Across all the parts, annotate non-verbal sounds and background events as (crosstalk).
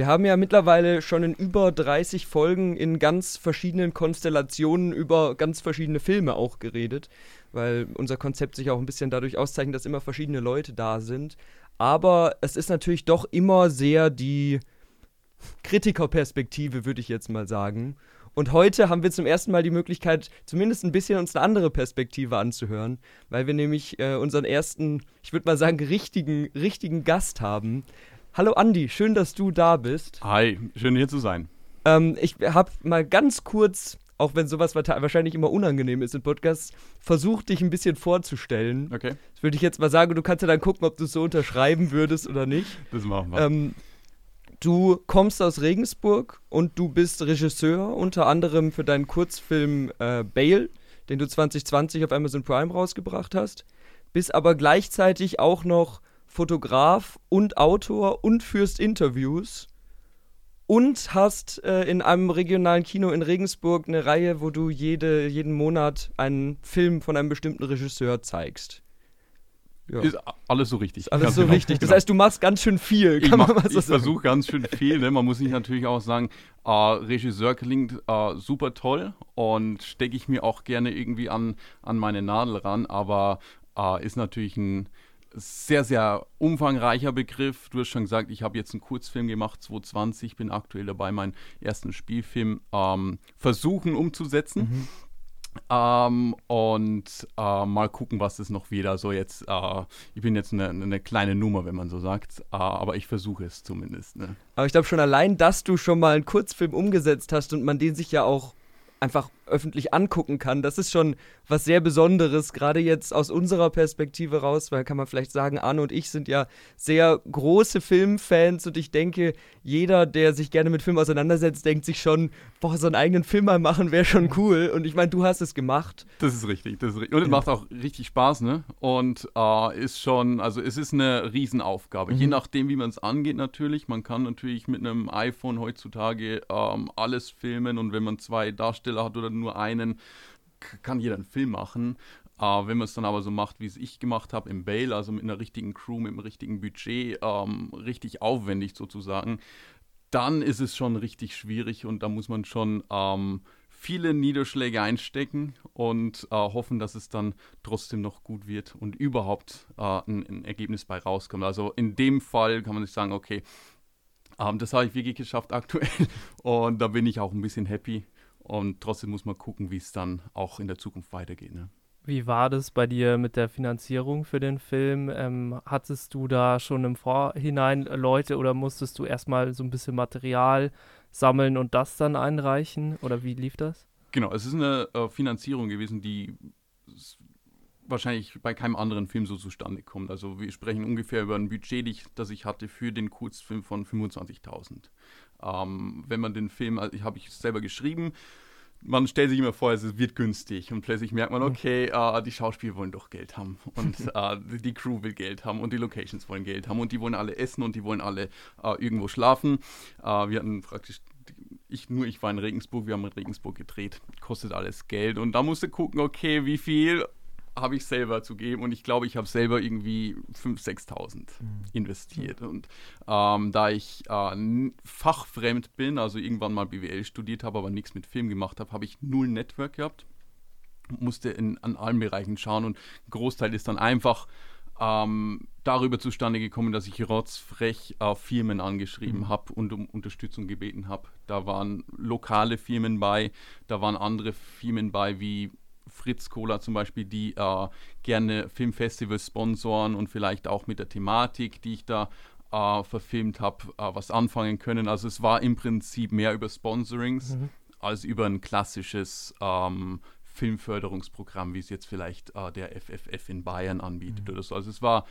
Wir haben ja mittlerweile schon in über 30 Folgen in ganz verschiedenen Konstellationen über ganz verschiedene Filme auch geredet, weil unser Konzept sich auch ein bisschen dadurch auszeichnet, dass immer verschiedene Leute da sind. Aber es ist natürlich doch immer sehr die Kritikerperspektive, würde ich jetzt mal sagen. Und heute haben wir zum ersten Mal die Möglichkeit, zumindest ein bisschen uns eine andere Perspektive anzuhören, weil wir nämlich äh, unseren ersten, ich würde mal sagen, richtigen, richtigen Gast haben. Hallo Andi, schön, dass du da bist. Hi, schön hier zu sein. Ähm, ich habe mal ganz kurz, auch wenn sowas wahrscheinlich immer unangenehm ist in Podcasts, versucht, dich ein bisschen vorzustellen. Okay. Das würde ich jetzt mal sagen, du kannst ja dann gucken, ob du es so unterschreiben würdest oder nicht. Das machen wir. Ähm, Du kommst aus Regensburg und du bist Regisseur, unter anderem für deinen Kurzfilm äh, Bale, den du 2020 auf Amazon Prime rausgebracht hast. Bist aber gleichzeitig auch noch Fotograf und Autor und führst Interviews. Und hast äh, in einem regionalen Kino in Regensburg eine Reihe, wo du jede, jeden Monat einen Film von einem bestimmten Regisseur zeigst. Ja. Ist alles so richtig. alles so genau. richtig. Das genau. heißt, du machst ganz schön viel. Kann ich mach, ich versuche ganz schön viel. Ne? Man muss sich natürlich auch sagen, äh, Regisseur klingt äh, super toll und stecke ich mir auch gerne irgendwie an, an meine Nadel ran, aber äh, ist natürlich ein sehr, sehr umfangreicher Begriff. Du hast schon gesagt, ich habe jetzt einen Kurzfilm gemacht, 2020, bin aktuell dabei, meinen ersten Spielfilm ähm, versuchen umzusetzen. Mhm. Ähm, und äh, mal gucken, was es noch wieder so jetzt. Äh, ich bin jetzt eine, eine, kleine Nummer, wenn man so sagt, äh, aber ich versuche es zumindest. Ne? Aber ich glaube schon allein, dass du schon mal einen Kurzfilm umgesetzt hast und man den sich ja auch einfach öffentlich angucken kann. Das ist schon was sehr Besonderes, gerade jetzt aus unserer Perspektive raus, weil kann man vielleicht sagen, Arne und ich sind ja sehr große Filmfans und ich denke, jeder, der sich gerne mit Film auseinandersetzt, denkt sich schon, boah, so einen eigenen Film mal machen wäre schon cool. Und ich meine, du hast es gemacht. Das ist richtig, das ist richtig. Und es ja. macht auch richtig Spaß, ne? Und äh, ist schon, also es ist eine Riesenaufgabe. Mhm. Je nachdem, wie man es angeht, natürlich. Man kann natürlich mit einem iPhone heutzutage ähm, alles filmen und wenn man zwei Darsteller hat oder nur einen, kann jeder einen Film machen. Uh, wenn man es dann aber so macht, wie es ich gemacht habe im Bale, also mit einer richtigen Crew, mit einem richtigen Budget, ähm, richtig aufwendig sozusagen, dann ist es schon richtig schwierig und da muss man schon ähm, viele Niederschläge einstecken und äh, hoffen, dass es dann trotzdem noch gut wird und überhaupt äh, ein, ein, Ergebnis bei rauskommt. Also in dem Fall kann man sich sagen, okay, ähm, das habe ich wirklich geschafft aktuell (laughs) und da bin ich auch ein bisschen happy. Und trotzdem muss man gucken, wie es dann auch in der Zukunft weitergeht. Ne? Wie war das bei dir mit der Finanzierung für den Film? Ähm, hattest du da schon im Vorhinein Leute oder musstest du erstmal so ein bisschen Material sammeln und das dann einreichen? Oder wie lief das? Genau, es ist eine äh, Finanzierung gewesen, die wahrscheinlich bei keinem anderen Film so zustande kommt. Also wir sprechen ungefähr über ein Budget, das ich hatte für den Kurzfilm von 25.000. Ähm, wenn man den Film, also ich habe ich selber geschrieben, man stellt sich immer vor, es wird günstig und plötzlich merkt man, okay, äh, die Schauspieler wollen doch Geld haben und (laughs) äh, die Crew will Geld haben und die Locations wollen Geld haben und die wollen alle essen und die wollen alle äh, irgendwo schlafen. Wir hatten praktisch, ich nur, ich war in Regensburg, wir haben in Regensburg gedreht, kostet alles Geld und da musste gucken, okay, wie viel habe ich selber zu geben und ich glaube, ich habe selber irgendwie 5.000, 6.000 mhm. investiert. Und ähm, da ich äh, fachfremd bin, also irgendwann mal BWL studiert habe, aber nichts mit Film gemacht habe, habe ich null Network gehabt, musste in, an allen Bereichen schauen und ein Großteil ist dann einfach ähm, darüber zustande gekommen, dass ich rotzfrech äh, Firmen angeschrieben mhm. habe und um Unterstützung gebeten habe. Da waren lokale Firmen bei, da waren andere Firmen bei wie Fritz Cola zum Beispiel, die äh, gerne Filmfestivals sponsoren und vielleicht auch mit der Thematik, die ich da äh, verfilmt habe, äh, was anfangen können. Also es war im Prinzip mehr über Sponsorings mhm. als über ein klassisches ähm, Filmförderungsprogramm, wie es jetzt vielleicht äh, der FFF in Bayern anbietet mhm. oder so. Also es war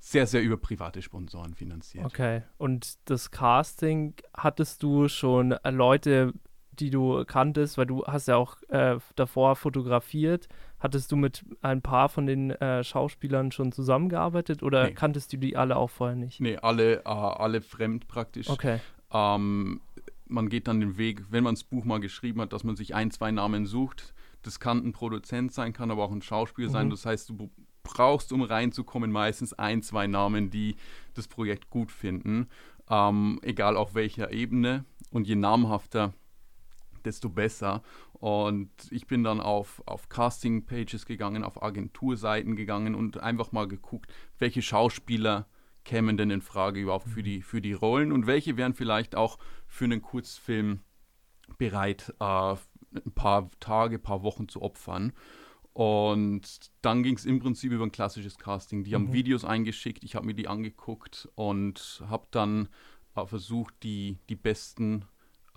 sehr, sehr über private Sponsoren finanziert. Okay. Und das Casting, hattest du schon Leute die du kanntest, weil du hast ja auch äh, davor fotografiert. Hattest du mit ein paar von den äh, Schauspielern schon zusammengearbeitet oder nee. kanntest du die alle auch vorher nicht? Nee, alle, äh, alle fremd praktisch. Okay. Ähm, man geht dann den Weg, wenn man das Buch mal geschrieben hat, dass man sich ein, zwei Namen sucht. Das kann ein Produzent sein, kann aber auch ein Schauspieler mhm. sein. Das heißt, du brauchst, um reinzukommen, meistens ein, zwei Namen, die das Projekt gut finden. ähm, egal auf welcher Ebene. Und je namhafter, desto besser. Und ich bin dann auf, auf Casting-Pages gegangen, auf Agenturseiten gegangen und einfach mal geguckt, welche Schauspieler kämen denn in Frage überhaupt für die, für die Rollen und welche wären vielleicht auch für einen Kurzfilm bereit, äh, ein paar Tage, ein paar Wochen zu opfern. Und dann ging es im Prinzip über ein klassisches Casting. Die mhm. haben Videos eingeschickt, ich habe mir die angeguckt und habe dann äh, versucht, die, die besten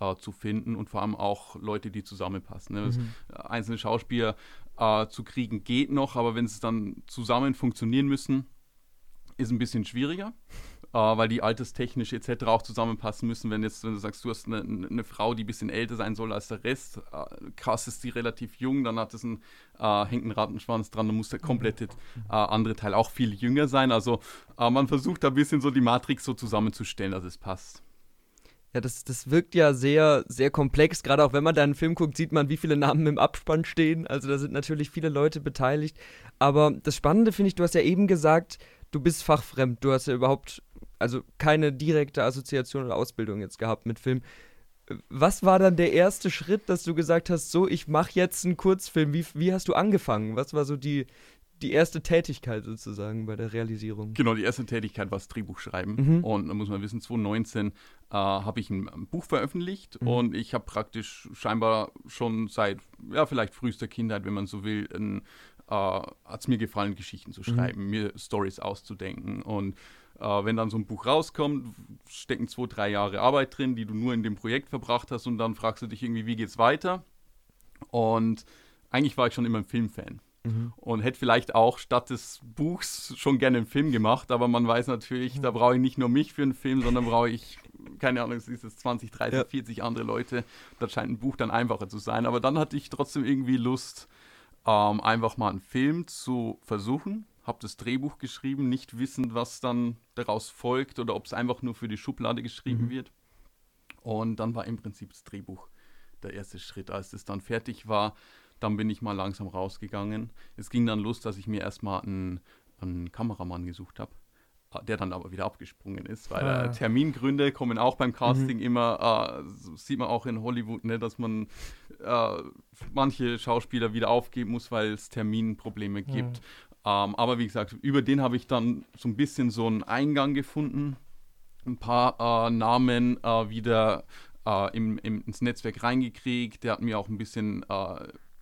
äh, zu finden und vor allem auch Leute, die zusammenpassen. Ne? Mhm. Einzelne Schauspieler äh, zu kriegen geht noch, aber wenn sie dann zusammen funktionieren müssen, ist ein bisschen schwieriger. Uh, (laughs) weil die alterstechnisch etc. auch zusammenpassen müssen. Wenn jetzt, wenn du sagst, du hast eine, eine Frau, die ein bisschen älter sein soll als der Rest, uh, krass ist die relativ jung, dann hat es einen, uh, hängt ein Rattenschwanz dran, dann muss der komplette andere Teil auch viel jünger sein. Also man versucht da ein bisschen so die Matrix so zusammenzustellen, dass es passt. Ja, das, das wirkt ja sehr, sehr komplex. Gerade auch wenn man da einen Film guckt, sieht man, wie viele Namen im Abspann stehen. Also da sind natürlich viele Leute beteiligt. Aber das Spannende finde ich, du hast ja eben gesagt, du bist fachfremd. Du hast ja überhaupt, also keine direkte Assoziation oder Ausbildung jetzt gehabt mit Film. Was war dann der erste Schritt, dass du gesagt hast, so, ich mache jetzt einen Kurzfilm? Wie, wie hast du angefangen? Was war so die, die erste Tätigkeit sozusagen bei der Realisierung. Genau, die erste Tätigkeit war das Drehbuch schreiben. Mhm. Und da muss man wissen, 2019 äh, habe ich ein, ein, Buch veröffentlicht mhm. und ich habe praktisch scheinbar schon seit, ja, vielleicht frühester Kindheit, wenn man so will, äh, hat es mir gefallen, Geschichten zu mhm. schreiben, mhm. mir Stories auszudenken. Und äh, wenn dann so ein Buch rauskommt, stecken zwei, drei Jahre Arbeit drin, die du nur in dem Projekt verbracht hast und dann fragst du dich irgendwie, wie geht's weiter? Und eigentlich war ich schon immer ein Filmfan. Mhm. Und hätte vielleicht auch statt des Buchs schon gerne einen Film gemacht, aber man weiß natürlich, mhm. da brauche ich nicht nur mich für einen Film, sondern brauche ich, keine Ahnung, es ist jetzt 20, 30, ja. 40 andere Leute. Da scheint ein Buch dann einfacher zu sein. Aber dann hatte ich trotzdem irgendwie Lust, ähm, einfach mal einen Film zu versuchen. Habe das Drehbuch geschrieben, nicht wissend, was dann daraus folgt oder ob es einfach nur für die Schublade geschrieben mhm. wird. Und dann war im Prinzip das Drehbuch der erste Schritt. Als es dann fertig war, dann bin ich mal langsam rausgegangen. Es ging dann los, dass ich mir erstmal einen, einen Kameramann gesucht habe der dann aber wieder abgesprungen ist, weil ah. äh, Termingründe kommen auch beim Casting mhm. immer, äh, sieht man auch in Hollywood, ne, dass man äh, manche Schauspieler wieder aufgeben muss, weil es Terminprobleme gibt. Ja. Ähm, aber wie gesagt, über den habe ich dann so ein bisschen so einen Eingang gefunden, ein paar äh, Namen äh, wieder äh, im, im, ins Netzwerk reingekriegt. Der hat mir auch ein bisschen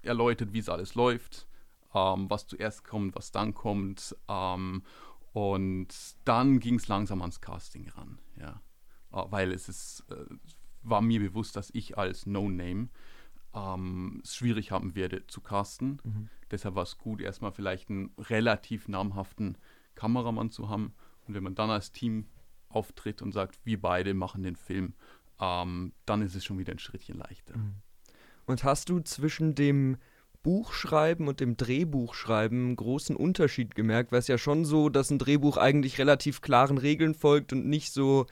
erläutert, wie es alles läuft, ähm, was zuerst kommt, was dann kommt. Ähm, und dann ging es langsam ans Casting ran, ja. Äh, weil es ist, äh, war mir bewusst, dass ich als No-Name ähm, es schwierig haben werde zu casten. Mhm. Deshalb war es gut, erstmal vielleicht einen relativ namhaften Kameramann zu haben. Und wenn man dann als Team auftritt und sagt, wir beide machen den Film, ähm, dann ist es schon wieder ein Schrittchen leichter. Mhm. Und hast du zwischen dem Buchschreiben und dem Drehbuchschreiben einen großen Unterschied gemerkt, weil es ja schon so, dass ein Drehbuch eigentlich relativ klaren Regeln folgt und nicht so,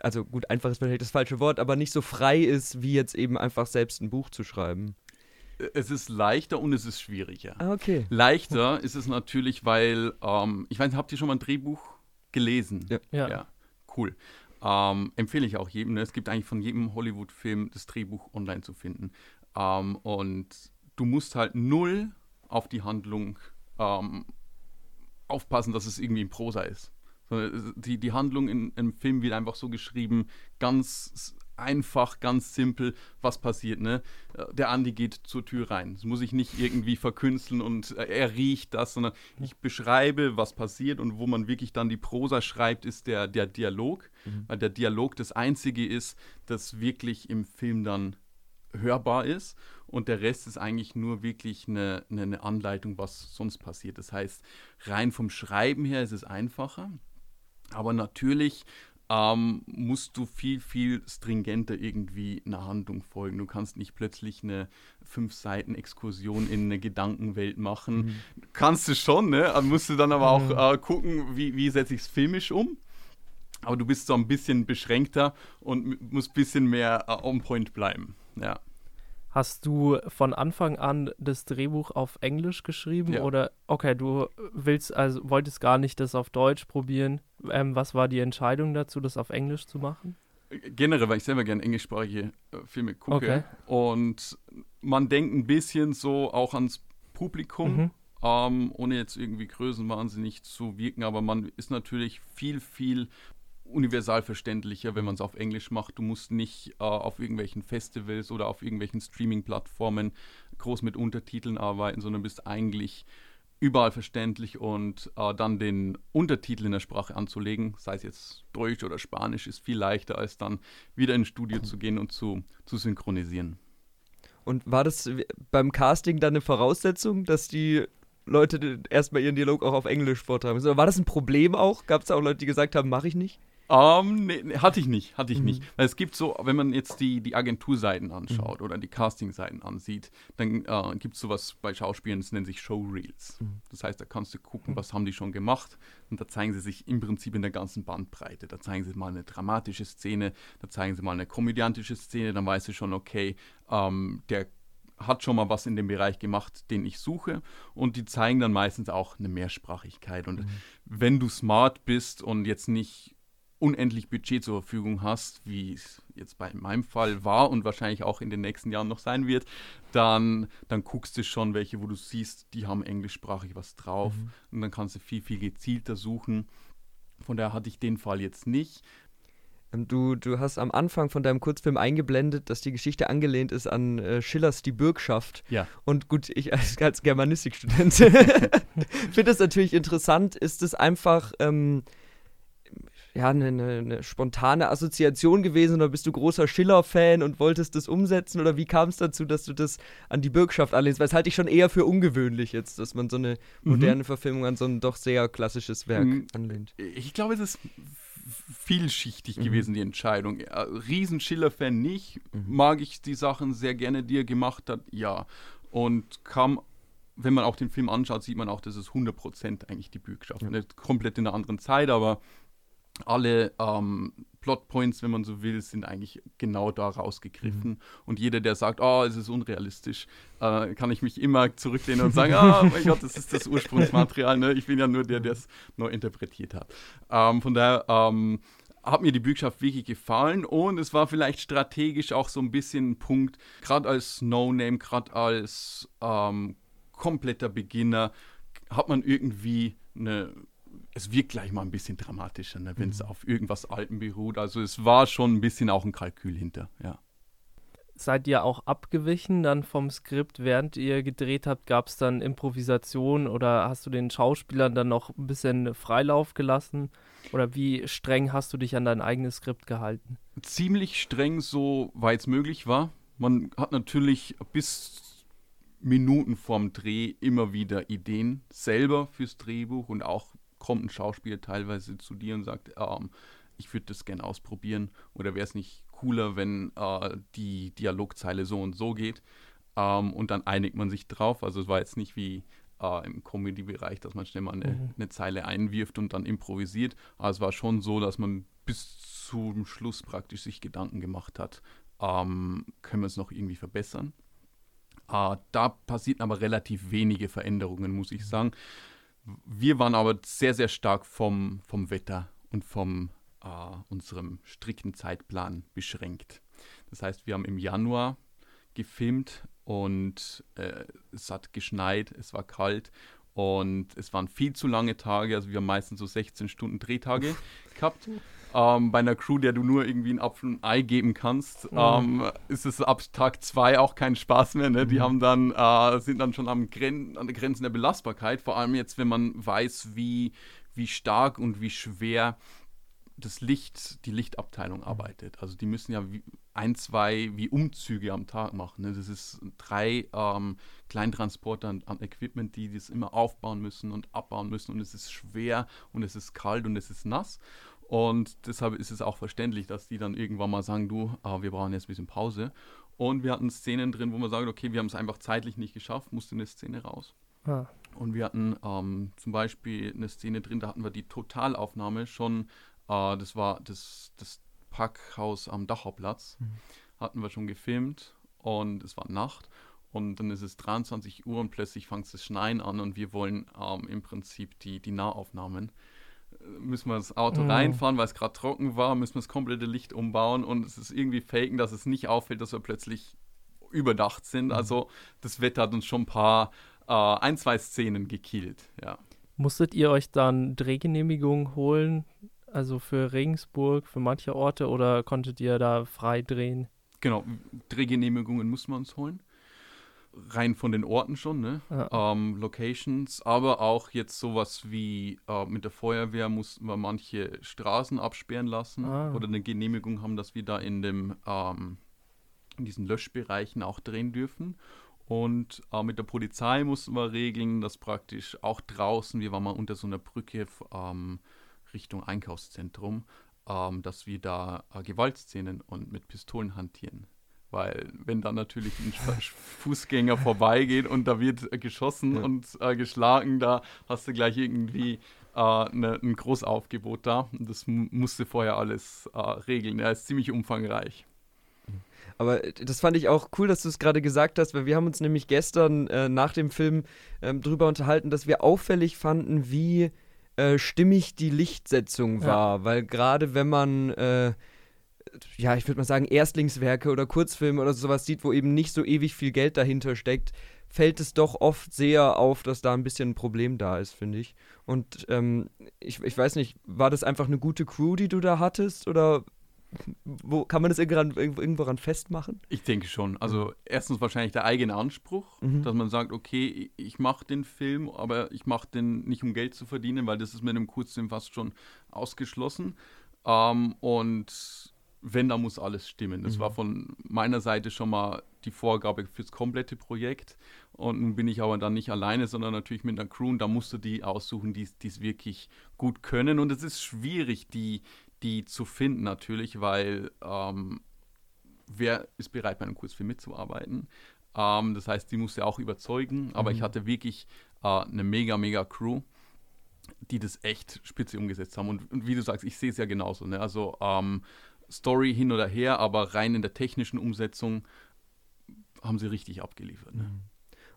also gut, einfach ist vielleicht das falsche Wort, aber nicht so frei ist, wie jetzt eben einfach selbst ein Buch zu schreiben. Es ist leichter und es ist schwieriger. Ah, okay. Leichter ist es natürlich, weil, ähm, ich weiß nicht, habt ihr schon mal ein Drehbuch gelesen? Ja. ja. ja cool. Ähm, empfehle ich auch jedem. Ne? Es gibt eigentlich von jedem Hollywood-Film das Drehbuch online zu finden. Ähm, und du musst halt null auf die Handlung ähm, aufpassen, dass es irgendwie in Prosa ist. Die, die Handlung in, im Film wird einfach so geschrieben, ganz einfach, ganz simpel, was passiert. Ne? Der Andi geht zur Tür rein. Das muss ich nicht irgendwie verkünsteln und er riecht das, sondern ich beschreibe, was passiert und wo man wirklich dann die Prosa schreibt, ist der, der Dialog. Mhm. Weil der Dialog das Einzige ist, das wirklich im Film dann hörbar ist und der Rest ist eigentlich nur wirklich eine, eine, eine, Anleitung, was sonst passiert. Das heißt, rein vom Schreiben her ist es einfacher, aber natürlich ähm, musst du viel, viel stringenter irgendwie einer Handlung folgen. Du kannst nicht plötzlich eine fünf Seiten Exkursion in eine Gedankenwelt machen. Mhm. Kannst du schon, ne? Musst du dann aber auch äh, gucken, wie, wie setze ich es filmisch um. Aber du bist so ein bisschen beschränkter und musst ein bisschen mehr äh, on point bleiben. Ja. Hast du von Anfang an das Drehbuch auf Englisch geschrieben Ja. oder okay, du willst also wolltest gar nicht das auf Deutsch probieren? Ähm, was war die Entscheidung dazu, das auf Englisch zu machen? Generell, weil ich selber gerne englischsprachige äh, Filme gucke. Okay. Und man denkt ein bisschen so auch ans Publikum, Mhm. ähm, ohne jetzt irgendwie größenwahnsinnig zu wirken, aber man ist natürlich viel, viel universal verständlicher, wenn man es auf Englisch macht. Du musst nicht äh, auf irgendwelchen Festivals oder auf irgendwelchen Streaming-Plattformen groß mit Untertiteln arbeiten, sondern bist eigentlich überall verständlich und äh, dann den Untertitel in der Sprache anzulegen, sei es jetzt Deutsch oder Spanisch, ist viel leichter, als dann wieder ins Studio zu gehen und zu, zu synchronisieren. Und war das beim Casting dann eine Voraussetzung, dass die Leute erstmal ihren Dialog auch auf Englisch vortragen war das ein Problem auch? Gab es auch Leute, die gesagt haben, mache ich nicht? Ähm, nee, nee, hatte ich nicht, hatte ich Mhm. nicht. Weil es gibt so, wenn man jetzt die, die Agenturseiten anschaut oder die Castingseiten ansieht, dann äh, gibt es sowas bei Schauspielern, das nennt sich Showreels. Mhm. Das heißt, da kannst du gucken, was haben die schon gemacht und da zeigen sie sich im Prinzip in der ganzen Bandbreite. Da zeigen sie mal eine dramatische Szene, da zeigen sie mal eine komödiantische Szene, dann weißt du schon, okay, ähm, der hat schon mal was in dem Bereich gemacht, den ich suche. Und die zeigen dann meistens auch eine Mehrsprachigkeit. Und wenn du smart bist und jetzt nicht unendlich Budget zur Verfügung hast, wie es jetzt bei meinem Fall war und wahrscheinlich auch in den nächsten Jahren noch sein wird, dann, dann guckst du schon, welche, wo du siehst, die haben englischsprachig was drauf. Und dann kannst du viel, viel gezielter suchen. Von daher hatte ich den Fall jetzt nicht. Ähm, Du, du hast am Anfang von deinem Kurzfilm eingeblendet, dass die Geschichte angelehnt ist an äh, Schillers Die Bürgschaft. Ja. Und gut, ich (laughs) als, als Germanistikstudent (laughs) (laughs) finde es natürlich interessant. Ist es einfach ähm, ja, eine, eine, spontane Assoziation gewesen oder bist du großer Schiller-Fan und wolltest das umsetzen? Oder wie kam es dazu, dass du das an die Bürgschaft anlehnst? Weil es halte ich schon eher für ungewöhnlich jetzt, dass man so eine moderne Verfilmung an so ein doch sehr klassisches Werk Mhm. anlehnt. Ich glaube, es ist vielschichtig Mhm. gewesen, die Entscheidung. Riesen Schiller-Fan nicht. Mhm. Mag ich die Sachen sehr gerne, die er gemacht hat? Ja. Und kam, wenn man auch den Film anschaut, sieht man auch, dass es 100% eigentlich die Bürgschaft. Ja. Nicht komplett in einer anderen Zeit, aber alle ähm, Plotpoints, wenn man so will, sind eigentlich genau da rausgegriffen. Und jeder, der sagt, oh, es ist unrealistisch, äh, kann ich mich immer zurücklehnen und sagen, (laughs) ah, mein Gott, das ist das Ursprungsmaterial. Ne? Ich bin ja nur der, der es neu interpretiert hat. Ähm, von daher ähm, hat mir die Bürgschaft wirklich gefallen und es war vielleicht strategisch auch so ein bisschen ein Punkt, gerade als No-Name, gerade als ähm, kompletter Beginner, hat man irgendwie eine es wirkt gleich mal ein bisschen dramatischer, ne, wenn es auf irgendwas Alten beruht. Also es war schon ein bisschen auch ein Kalkül hinter, ja. Seid ihr auch abgewichen dann vom Skript, während ihr gedreht habt? Gab es dann Improvisation oder hast du den Schauspielern dann noch ein bisschen Freilauf gelassen? Oder wie streng hast du dich an dein eigenes Skript gehalten? Ziemlich streng, so weit es möglich war. Man hat natürlich bis Minuten vorm Dreh immer wieder Ideen selber fürs Drehbuch und auch kommt ein Schauspieler teilweise zu dir und sagt, ähm, ich würde das gerne ausprobieren oder wäre es nicht cooler, wenn äh, die Dialogzeile so und so geht ähm, und dann einigt man sich drauf. Also es war jetzt nicht wie äh, im Comedy-Bereich, dass man schnell mal eine, Mhm. eine Zeile einwirft und dann improvisiert. Aber es war schon so, dass man bis zum Schluss praktisch sich Gedanken gemacht hat, ähm, können wir es noch irgendwie verbessern. Äh, da passierten aber relativ wenige Veränderungen, muss ich sagen. Wir waren aber sehr, sehr stark vom, vom Wetter und vom äh, unserem strikten Zeitplan beschränkt. Das heißt, wir haben im Januar gefilmt und äh, es hat geschneit, es war kalt und es waren viel zu lange Tage. Also wir haben meistens so 16 Stunden Drehtage gehabt. Ähm, bei einer Crew, der du nur irgendwie einen Apfel und ein Ei geben kannst, Mhm. ähm, ist es ab Tag zwei auch kein Spaß mehr. Ne? Die haben dann, äh, sind dann schon am Gren an der Grenzen der Belastbarkeit. Vor allem jetzt, wenn man weiß, wie, wie stark und wie schwer das Licht, die Lichtabteilung arbeitet. Also die müssen ja wie ein, zwei wie Umzüge am Tag machen. Ne? Das ist drei ähm, Kleintransporter an, an Equipment, die das immer aufbauen müssen und abbauen müssen. Und es ist schwer und es ist kalt und es ist nass. Und deshalb ist es auch verständlich, dass die dann irgendwann mal sagen, du, äh, wir brauchen jetzt ein bisschen Pause. Und wir hatten Szenen drin, wo man sagt, okay, wir haben es einfach zeitlich nicht geschafft, musste eine Szene raus. Ah, Und wir hatten ähm, zum Beispiel eine Szene drin, da hatten wir die Totalaufnahme schon, äh, das war das, das Parkhaus am Dachhauptplatz, hatten wir schon gefilmt und es war Nacht und dann ist es 23 Uhr und plötzlich fängt es schneien an und wir wollen ähm, im Prinzip die, die Nahaufnahmen. Müssen wir das Auto Mhm. reinfahren, weil es gerade trocken war, müssen wir das komplette Licht umbauen und es ist irgendwie faken, dass es nicht auffällt, dass wir plötzlich überdacht sind. Mhm. Also das Wetter hat uns schon ein paar, äh, ein, zwei Szenen gekillt, ja. Musstet ihr euch dann Drehgenehmigungen holen? Also für Regensburg, für manche Orte oder konntet ihr da frei drehen? Genau, Drehgenehmigungen muss man uns holen. Rein von den Orten schon, ne? Ja. Ähm, Locations, aber auch jetzt sowas wie äh, mit der Feuerwehr mussten wir manche Straßen absperren lassen Ah. oder eine Genehmigung haben, dass wir da in dem ähm, in diesen Löschbereichen auch drehen dürfen. Und äh, mit der Polizei mussten wir regeln, dass praktisch auch draußen, wir waren mal unter so einer Brücke ähm, Richtung Einkaufszentrum, ähm, dass wir da äh, Gewaltszenen und mit Pistolen hantieren. Weil wenn dann natürlich ein Fußgänger vorbeigeht und da wird geschossen Ja. und äh, geschlagen, da hast du gleich irgendwie äh, ne, ein Großaufgebot da. Und das mu- musste vorher alles äh, regeln. Er ist ziemlich umfangreich. Aber das fand ich auch cool, dass du es gerade gesagt hast, weil wir haben uns nämlich gestern äh, nach dem Film ähm, drüber unterhalten, dass wir auffällig fanden, wie äh, stimmig die Lichtsetzung Ja. war. Weil gerade wenn man, äh, ja, ich würde mal sagen, Erstlingswerke oder Kurzfilme oder sowas sieht, wo eben nicht so ewig viel Geld dahinter steckt, fällt es doch oft sehr auf, dass da ein bisschen ein Problem da ist, finde ich. Und ähm, ich, ich weiß nicht, war das einfach eine gute Crew, die du da hattest? Oder wo, kann man das irgendwo, ran- irgendwo, ran festmachen? Ich denke schon. Also erstens wahrscheinlich der eigene Anspruch, Mhm. dass man sagt, okay, ich- ich mache den Film, aber ich mache den nicht um Geld zu verdienen, weil das ist mit einem Kurzfilm fast schon ausgeschlossen. Ähm, und wenn, da muss alles stimmen. Das Mhm. war von meiner Seite schon mal die Vorgabe fürs komplette Projekt. Und nun bin ich aber dann nicht alleine, sondern natürlich mit einer Crew. Und da musst du die aussuchen, die es wirklich gut können. Und es ist schwierig, die, die zu finden natürlich, weil ähm, wer ist bereit, bei einem Kurzfilm mitzuarbeiten? Ähm, das heißt, die musst du auch überzeugen. Aber Mhm. ich hatte wirklich äh, eine mega, mega Crew, die das echt spitze umgesetzt haben. Und, und wie du sagst, ich sehe es ja genauso. Ne? Also ähm, Story hin oder her, aber rein in der technischen Umsetzung haben sie richtig abgeliefert. Ne?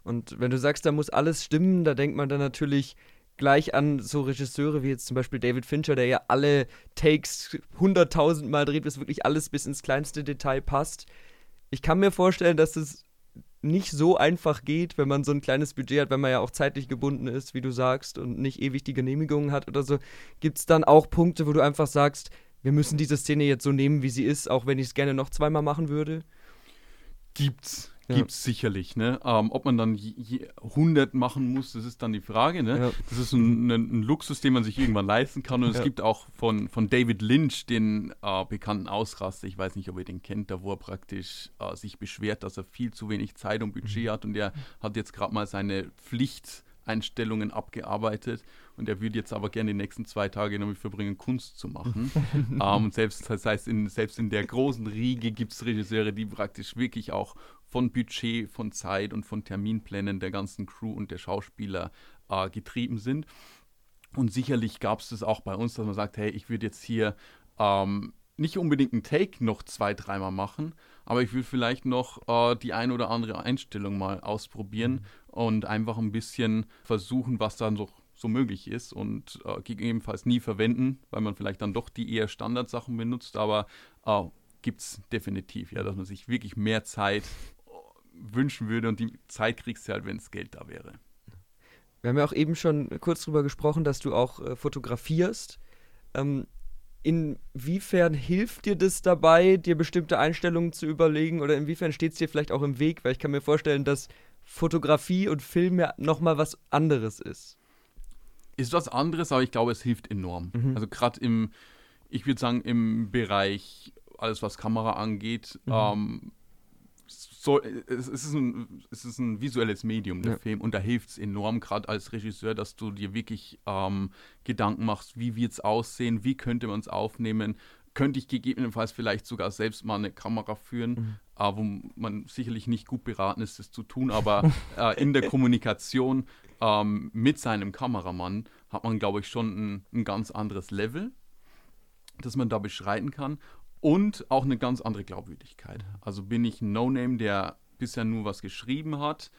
Und wenn du sagst, da muss alles stimmen, da denkt man dann natürlich gleich an so Regisseure wie jetzt zum Beispiel David Fincher, der ja alle Takes hunderttausend Mal dreht, bis wirklich alles bis ins kleinste Detail passt. Ich kann mir vorstellen, dass es nicht so einfach geht, wenn man so ein kleines Budget hat, wenn man ja auch zeitlich gebunden ist, wie du sagst, und nicht ewig die Genehmigungen hat oder so. Gibt es dann auch Punkte, wo du einfach sagst, wir müssen diese Szene jetzt so nehmen, wie sie ist, auch wenn ich es gerne noch zweimal machen würde? Gibt's. Ja. Gibt's sicherlich, ne? Ähm, ob man dann je, je 100 machen muss, das ist dann die Frage, ne? Ja. Das ist ein, ein, ein Luxus, den man sich irgendwann leisten kann. Und es Ja. gibt auch von, von David Lynch den äh, bekannten Ausraster, ich weiß nicht, ob ihr den kennt, da wo er praktisch äh, sich beschwert, dass er viel zu wenig Zeit und Budget hat und er hat jetzt gerade mal seine Pflichteinstellungen abgearbeitet und er würde jetzt aber gerne die nächsten zwei Tage damit verbringen, Kunst zu machen. (laughs) ähm, und selbst, das heißt, in, selbst in der großen Riege gibt es Regisseure, die praktisch wirklich auch von Budget, von Zeit und von Terminplänen der ganzen Crew und der Schauspieler äh, getrieben sind. Und sicherlich gab es das auch bei uns, dass man sagt, hey, ich würde jetzt hier ähm, nicht unbedingt einen Take noch zwei, dreimal machen, aber ich will vielleicht noch äh, die ein oder andere Einstellung mal ausprobieren und einfach ein bisschen versuchen, was dann so, so möglich ist und äh, gegebenenfalls nie verwenden, weil man vielleicht dann doch die eher Standardsachen benutzt, aber äh, gibt es definitiv, ja, dass man sich wirklich mehr Zeit äh, wünschen würde und die Zeit kriegst du halt, wenn es Geld da wäre. Wir haben ja auch eben schon kurz drüber gesprochen, dass du auch äh, fotografierst. Ähm, inwiefern hilft dir das dabei, dir bestimmte Einstellungen zu überlegen oder inwiefern steht es dir vielleicht auch im Weg? Weil ich kann mir vorstellen, dass Fotografie und Film ja nochmal was anderes ist. Ist was anderes, aber ich glaube, es hilft enorm. Mhm. Also gerade im, ich würde sagen, im Bereich alles, was Kamera angeht, Mhm. ähm, so, es, ist ein, es ist ein visuelles Medium, der Ja. Film, und da hilft es enorm, gerade als Regisseur, dass du dir wirklich ähm, Gedanken machst, wie wird es aussehen, wie könnte man es aufnehmen, könnte ich gegebenenfalls vielleicht sogar selbst mal eine Kamera führen, Mhm. äh, wo man sicherlich nicht gut beraten ist, das zu tun, (laughs) aber äh, in der Kommunikation ähm, mit seinem Kameramann hat man, glaube ich, schon ein, ein ganz anderes Level, das man da beschreiten kann. und auch eine ganz andere Glaubwürdigkeit. Also bin ich ein No-Name, der bisher nur was geschrieben hat,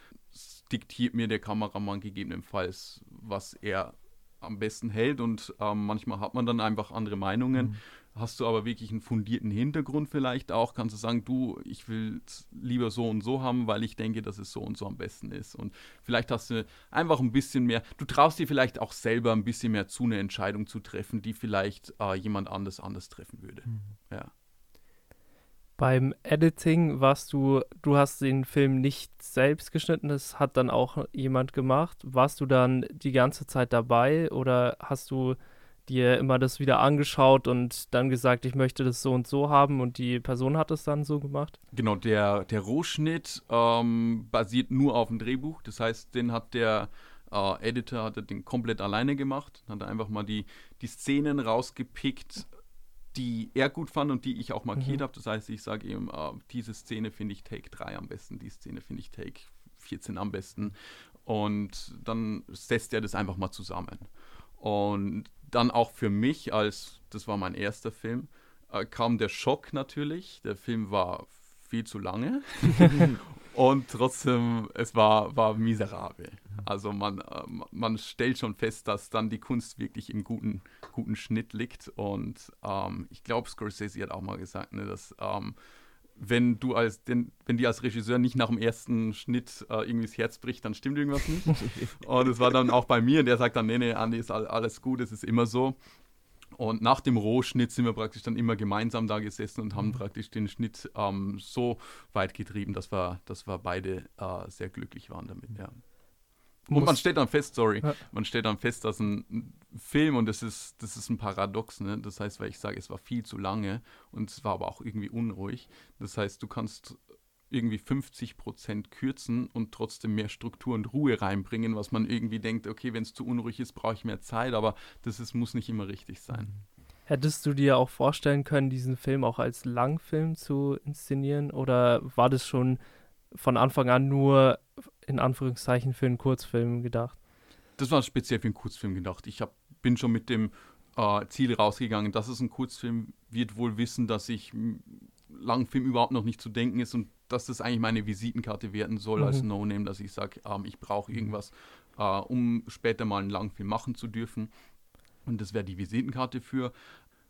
diktiert mir der Kameramann gegebenenfalls, was er am besten hält und ähm, manchmal hat man dann einfach andere Meinungen. Mhm. Hast du aber wirklich einen fundierten Hintergrund vielleicht auch, kannst du sagen, du, ich will es lieber so und so haben, weil ich denke, dass es so und so am besten ist. Und vielleicht hast du einfach ein bisschen mehr, du traust dir vielleicht auch selber ein bisschen mehr zu, eine Entscheidung zu treffen, die vielleicht äh, jemand anders anders treffen würde. Mhm. Ja. Beim Editing warst du, du hast den Film nicht selbst geschnitten, das hat dann auch jemand gemacht. Warst du dann die ganze Zeit dabei oder hast du dir immer das wieder angeschaut und dann gesagt, ich möchte das so und so haben und die Person hat es dann so gemacht? Genau, der, der Rohschnitt ähm, basiert nur auf dem Drehbuch. Das heißt, den hat der äh, Editor hat den komplett alleine gemacht, hat einfach mal die, die Szenen rausgepickt, die er gut fand und die ich auch markiert mhm. habe. Das heißt, ich sage ihm, äh, diese Szene finde ich Take 3 am besten, die Szene finde ich Take 14 am besten. Und dann setzt er das einfach mal zusammen. Und dann auch für mich, als das war mein erster Film, äh, kam der Schock natürlich. Der Film war viel zu lange. (laughs) Und trotzdem, es war, war miserabel. Also man, äh, man stellt schon fest, dass dann die Kunst wirklich im guten, guten Schnitt liegt. Und ähm, ich glaube, Scorsese hat auch mal gesagt, ne, dass ähm, wenn du als den, wenn die als Regisseur nicht nach dem ersten Schnitt äh, irgendwie das Herz bricht, dann stimmt irgendwas nicht. (laughs) und es war dann auch bei mir und der sagt dann, nee, nee, Andi, ist alles gut, es ist immer so. Und nach dem Rohschnitt sind wir praktisch dann immer gemeinsam da gesessen und haben mhm. praktisch den Schnitt ähm, so weit getrieben, dass wir, dass wir beide äh, sehr glücklich waren damit, ja. Und man stellt dann fest, sorry, ja. man stellt dann fest, dass ein Film, und das ist, das ist ein Paradox, ne? das heißt, weil ich sage, es war viel zu lange und es war aber auch irgendwie unruhig. Das heißt, du kannst irgendwie 50 Prozent kürzen und trotzdem mehr Struktur und Ruhe reinbringen, was man irgendwie denkt, okay, wenn es zu unruhig ist, brauche ich mehr Zeit, aber das ist, muss nicht immer richtig sein. Hättest du dir auch vorstellen können, diesen Film auch als Langfilm zu inszenieren oder war das schon von Anfang an nur in Anführungszeichen für einen Kurzfilm gedacht? Das war speziell für einen Kurzfilm gedacht. Ich hab, bin schon mit dem äh, Ziel rausgegangen, dass es ein Kurzfilm wird wohl wissen, dass ich Langfilm überhaupt noch nicht zu denken ist und dass das eigentlich meine Visitenkarte werden soll mhm. als No-Name, dass ich sage, ähm, ich brauche mhm. irgendwas, äh, um später mal einen Langfilm machen zu dürfen. Und das wäre die Visitenkarte für.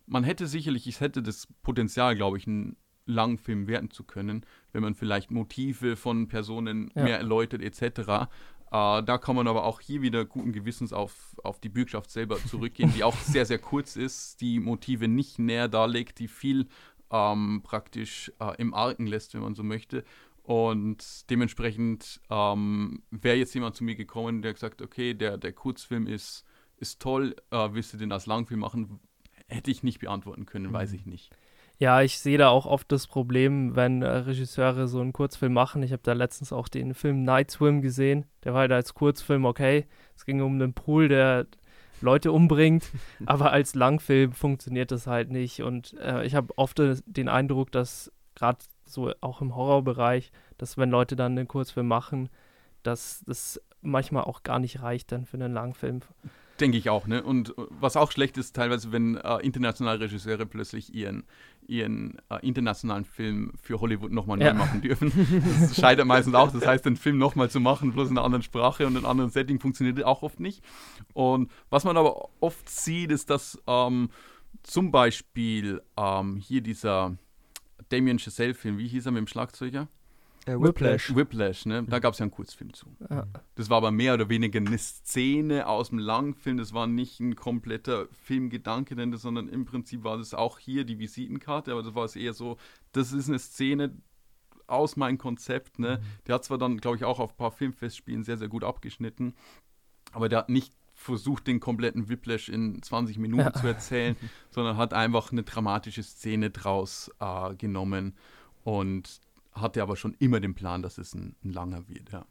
Man hätte sicherlich, ich hätte das Potenzial, glaube ich, einen Langfilm werden zu können, wenn man vielleicht Motive von Personen ja. mehr erläutert etc. Uh, da kann man aber auch hier wieder guten Gewissens auf, auf die Bürgschaft selber (laughs) zurückgehen, die auch sehr, sehr kurz ist, die Motive nicht näher darlegt, die viel ähm, praktisch äh, im Argen lässt, wenn man so möchte. Und dementsprechend ähm, wäre jetzt jemand zu mir gekommen, der gesagt, okay, der, der Kurzfilm ist, ist toll, äh, willst du den als Langfilm machen? Hätte ich nicht beantworten können, mhm. weiß ich nicht. Ja, ich sehe da auch oft das Problem, wenn äh, Regisseure so einen Kurzfilm machen. Ich habe da letztens auch den Film Night Swim gesehen. Der war halt als Kurzfilm okay. Es ging um einen Pool, der Leute umbringt, (laughs) aber als Langfilm funktioniert das halt nicht. Und äh, ich habe oft den Eindruck, dass gerade so auch im Horrorbereich, dass wenn Leute dann einen Kurzfilm machen, dass das manchmal auch gar nicht reicht dann für einen Langfilm. Denke ich auch, ne? Und äh, was auch schlecht ist, teilweise, wenn äh, internationale Regisseure plötzlich ihren, ihren äh, internationalen Film für Hollywood nochmal ja. neu machen dürfen. Das (laughs) scheitert meistens auch. Das heißt, den Film nochmal zu machen, bloß in einer anderen Sprache und in einem anderen Setting, funktioniert auch oft nicht. Und was man aber oft sieht, ist, dass ähm, zum Beispiel ähm, hier dieser Damien Chazelle-Film, wie hieß er mit dem Schlagzeuger? Äh, Whiplash. Whiplash, ne? Da gab es ja einen Kurzfilm zu. Ja. Das war aber mehr oder weniger eine Szene aus dem Langfilm. Das war nicht ein kompletter Filmgedanke, denn, sondern im Prinzip war das auch hier die Visitenkarte, aber das war es eher so, das ist eine Szene aus meinem Konzept, ne? Mhm. Der hat zwar dann, glaube ich, auch auf ein paar Filmfestspielen sehr, sehr gut abgeschnitten, aber der hat nicht versucht, den kompletten Whiplash in 20 Minuten ja. zu erzählen, (laughs) sondern hat einfach eine dramatische Szene draus äh, genommen. Und hatte aber schon immer den Plan, dass es ein, ein langer wird, ja.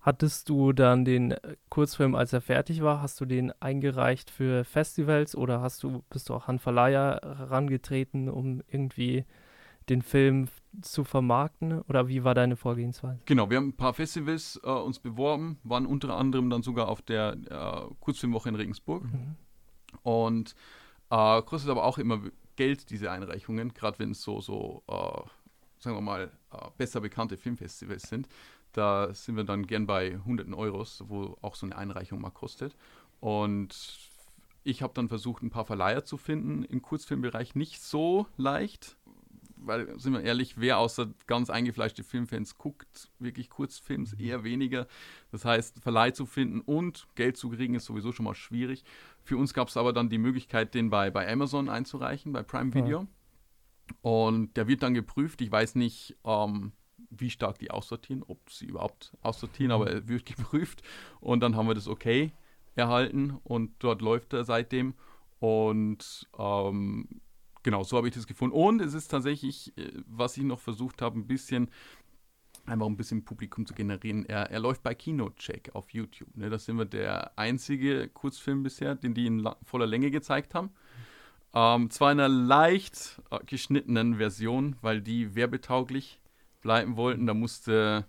Hattest du dann den Kurzfilm, als er fertig war, hast du den eingereicht für Festivals oder hast du, bist du auch an Verleiher herangetreten, um irgendwie den Film zu vermarkten? Oder wie war deine Vorgehensweise? Genau, wir haben ein paar Festivals äh, uns beworben, waren unter anderem dann sogar auf der äh, Kurzfilmwoche in Regensburg. Mhm. Und äh, kostet aber auch immer Geld, diese Einreichungen, gerade wenn es so, so äh, sagen wir mal, äh, besser bekannte Filmfestivals sind. Da sind wir dann gern bei hunderten Euros, wo auch so eine Einreichung mal kostet. Und ich habe dann versucht, ein paar Verleiher zu finden. Im Kurzfilmbereich nicht so leicht, weil, sind wir ehrlich, wer außer ganz eingefleischte Filmfans guckt, wirklich Kurzfilms, eher weniger. Das heißt, Verleih zu finden und Geld zu kriegen, ist sowieso schon mal schwierig. Für uns gab es aber dann die Möglichkeit, den bei, bei Amazon einzureichen, bei Prime Video. Ja. Und der wird dann geprüft. Ich weiß nicht, ähm, wie stark die aussortieren, ob sie überhaupt aussortieren, aber er wird (laughs) geprüft. Und dann haben wir das okay erhalten und dort läuft er seitdem. Und ähm, genau, so habe ich das gefunden. Und es ist tatsächlich, äh, was ich noch versucht habe, ein bisschen einfach ein bisschen Publikum zu generieren. Er, er läuft bei Kinocheck auf YouTube. Ne? Das sind wir der einzige Kurzfilm bisher, den die in voller Länge gezeigt haben. Ähm, zwar in einer leicht äh, geschnittenen Version, weil die werbetauglich bleiben wollten. Da musste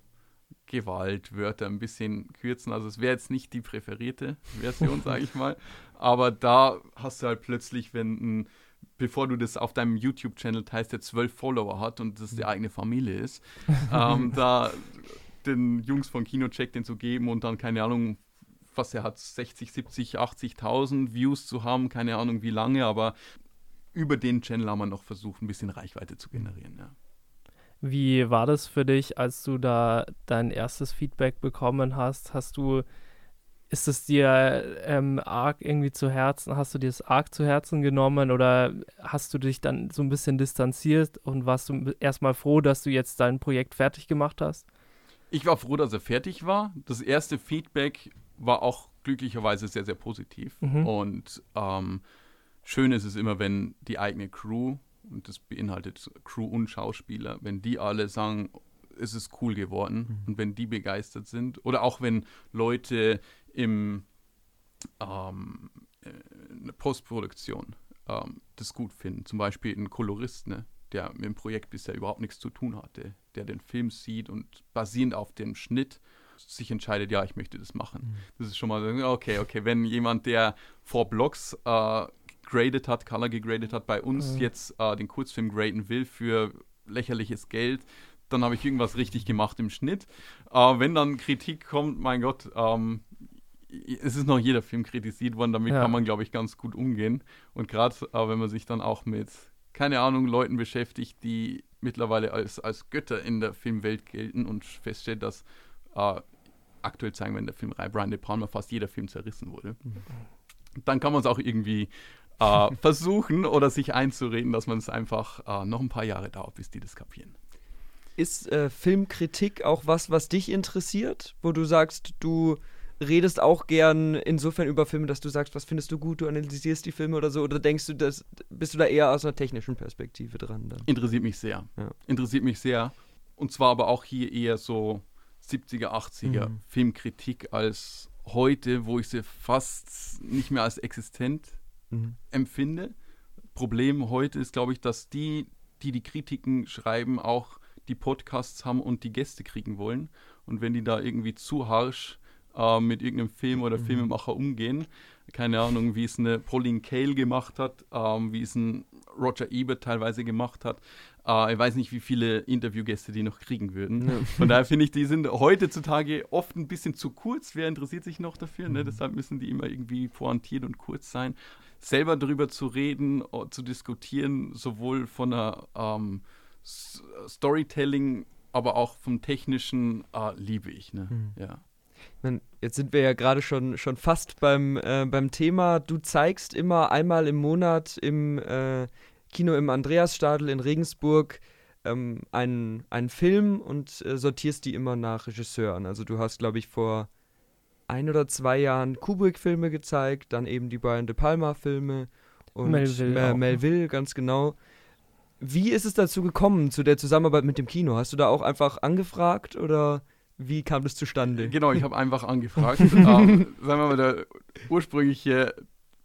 Gewalt, Wörter ein bisschen kürzen. Also es wäre jetzt nicht die präferierte Version, sage ich mal. (laughs) Aber da hast du halt plötzlich, wenn ein, bevor du das auf deinem YouTube-Channel teilst, der zwölf Follower hat und das die eigene Familie ist, (laughs) ähm, da den Jungs von Kinocheck den zu geben und dann, keine Ahnung, was er hat, 60, 70, 80.000 Views zu haben, keine Ahnung wie lange, aber über den Channel haben wir noch versucht, ein bisschen Reichweite zu generieren. Ja. Wie war das für dich, als du da dein erstes Feedback bekommen hast? Hast du, ist es dir ähm, arg irgendwie zu Herzen, hast du dir das arg zu Herzen genommen oder hast du dich dann so ein bisschen distanziert und warst du erstmal froh, dass du jetzt dein Projekt fertig gemacht hast? Ich war froh, dass er fertig war. Das erste Feedback war auch glücklicherweise sehr, sehr positiv. Mhm. Und ähm, schön ist es immer, wenn die eigene Crew, und das beinhaltet Crew und Schauspieler, wenn die alle sagen, es ist cool geworden mhm. und wenn die begeistert sind. Oder auch wenn Leute im ähm, in der Postproduktion ähm, das gut finden. Zum Beispiel ein Kolorist, ne, der mit dem Projekt bisher überhaupt nichts zu tun hatte, der den Film sieht und basierend auf dem Schnitt sich entscheidet, ja, ich möchte das machen. Mhm. Das ist schon mal, okay, okay, wenn jemand, der vor Blogs äh, graded hat, Color gegradet hat, bei uns mhm. jetzt äh, den Kurzfilm graden will für lächerliches Geld, dann habe ich irgendwas richtig gemacht im Schnitt. Äh, wenn dann Kritik kommt, mein Gott, ähm, es ist noch jeder Film kritisiert worden, damit ja. kann man, glaube ich, ganz gut umgehen. Und gerade äh, wenn man sich dann auch mit, keine Ahnung, Leuten beschäftigt, die mittlerweile als, als Götter in der Filmwelt gelten und feststellt, dass äh, aktuell zeigen in der Filmreihe Brian De Palma fast jeder Film zerrissen wurde. Dann kann man es auch irgendwie äh, (laughs) versuchen oder sich einzureden, dass man es einfach äh, noch ein paar Jahre dauert, bis die das kapieren. Ist äh, Filmkritik auch was, was dich interessiert, wo du sagst, du redest auch gern insofern über Filme, dass du sagst, was findest du gut, du analysierst die Filme oder so, oder denkst du, dass, bist du da eher aus einer technischen Perspektive dran? Dann? Interessiert mich sehr. Ja. Interessiert mich sehr. Und zwar aber auch hier eher so 70er, 80er mhm. Filmkritik als heute, wo ich sie fast nicht mehr als existent mhm. empfinde. Problem heute ist, glaube ich, dass die, die die Kritiken schreiben, auch die Podcasts haben und die Gäste kriegen wollen. Und wenn die da irgendwie zu harsch äh, mit irgendeinem Film oder mhm. Filmemacher umgehen, keine Ahnung, wie es eine Pauline Kael gemacht hat, ähm, wie es ein Roger Ebert teilweise gemacht hat, Uh, ich weiß nicht, wie viele Interviewgäste die noch kriegen würden. Ja. Von daher finde ich, die sind heutzutage oft ein bisschen zu kurz. Wer interessiert sich noch dafür? Ne? Mhm. Deshalb müssen die immer irgendwie pointiert und kurz sein. Selber darüber zu reden, zu diskutieren, sowohl von der ähm, Storytelling, aber auch vom Technischen, äh, liebe ich. Ne? Mhm. Ja. Jetzt sind wir ja gerade schon, schon fast beim, äh, beim Thema. Du zeigst immer einmal im Monat im, äh, Kino im Andreasstadel in Regensburg ähm, einen, einen Film und äh, sortierst die immer nach Regisseuren. Also du hast, glaube ich, vor ein oder zwei Jahren Kubrick-Filme gezeigt, dann eben die Brian De Palma-Filme und Melville, äh, Melville, ganz genau. Wie ist es dazu gekommen, zu der Zusammenarbeit mit dem Kino? Hast du da auch einfach angefragt oder wie kam das zustande? Genau, ich habe einfach angefragt. (laughs) ähm, sagen wir mal, der ursprüngliche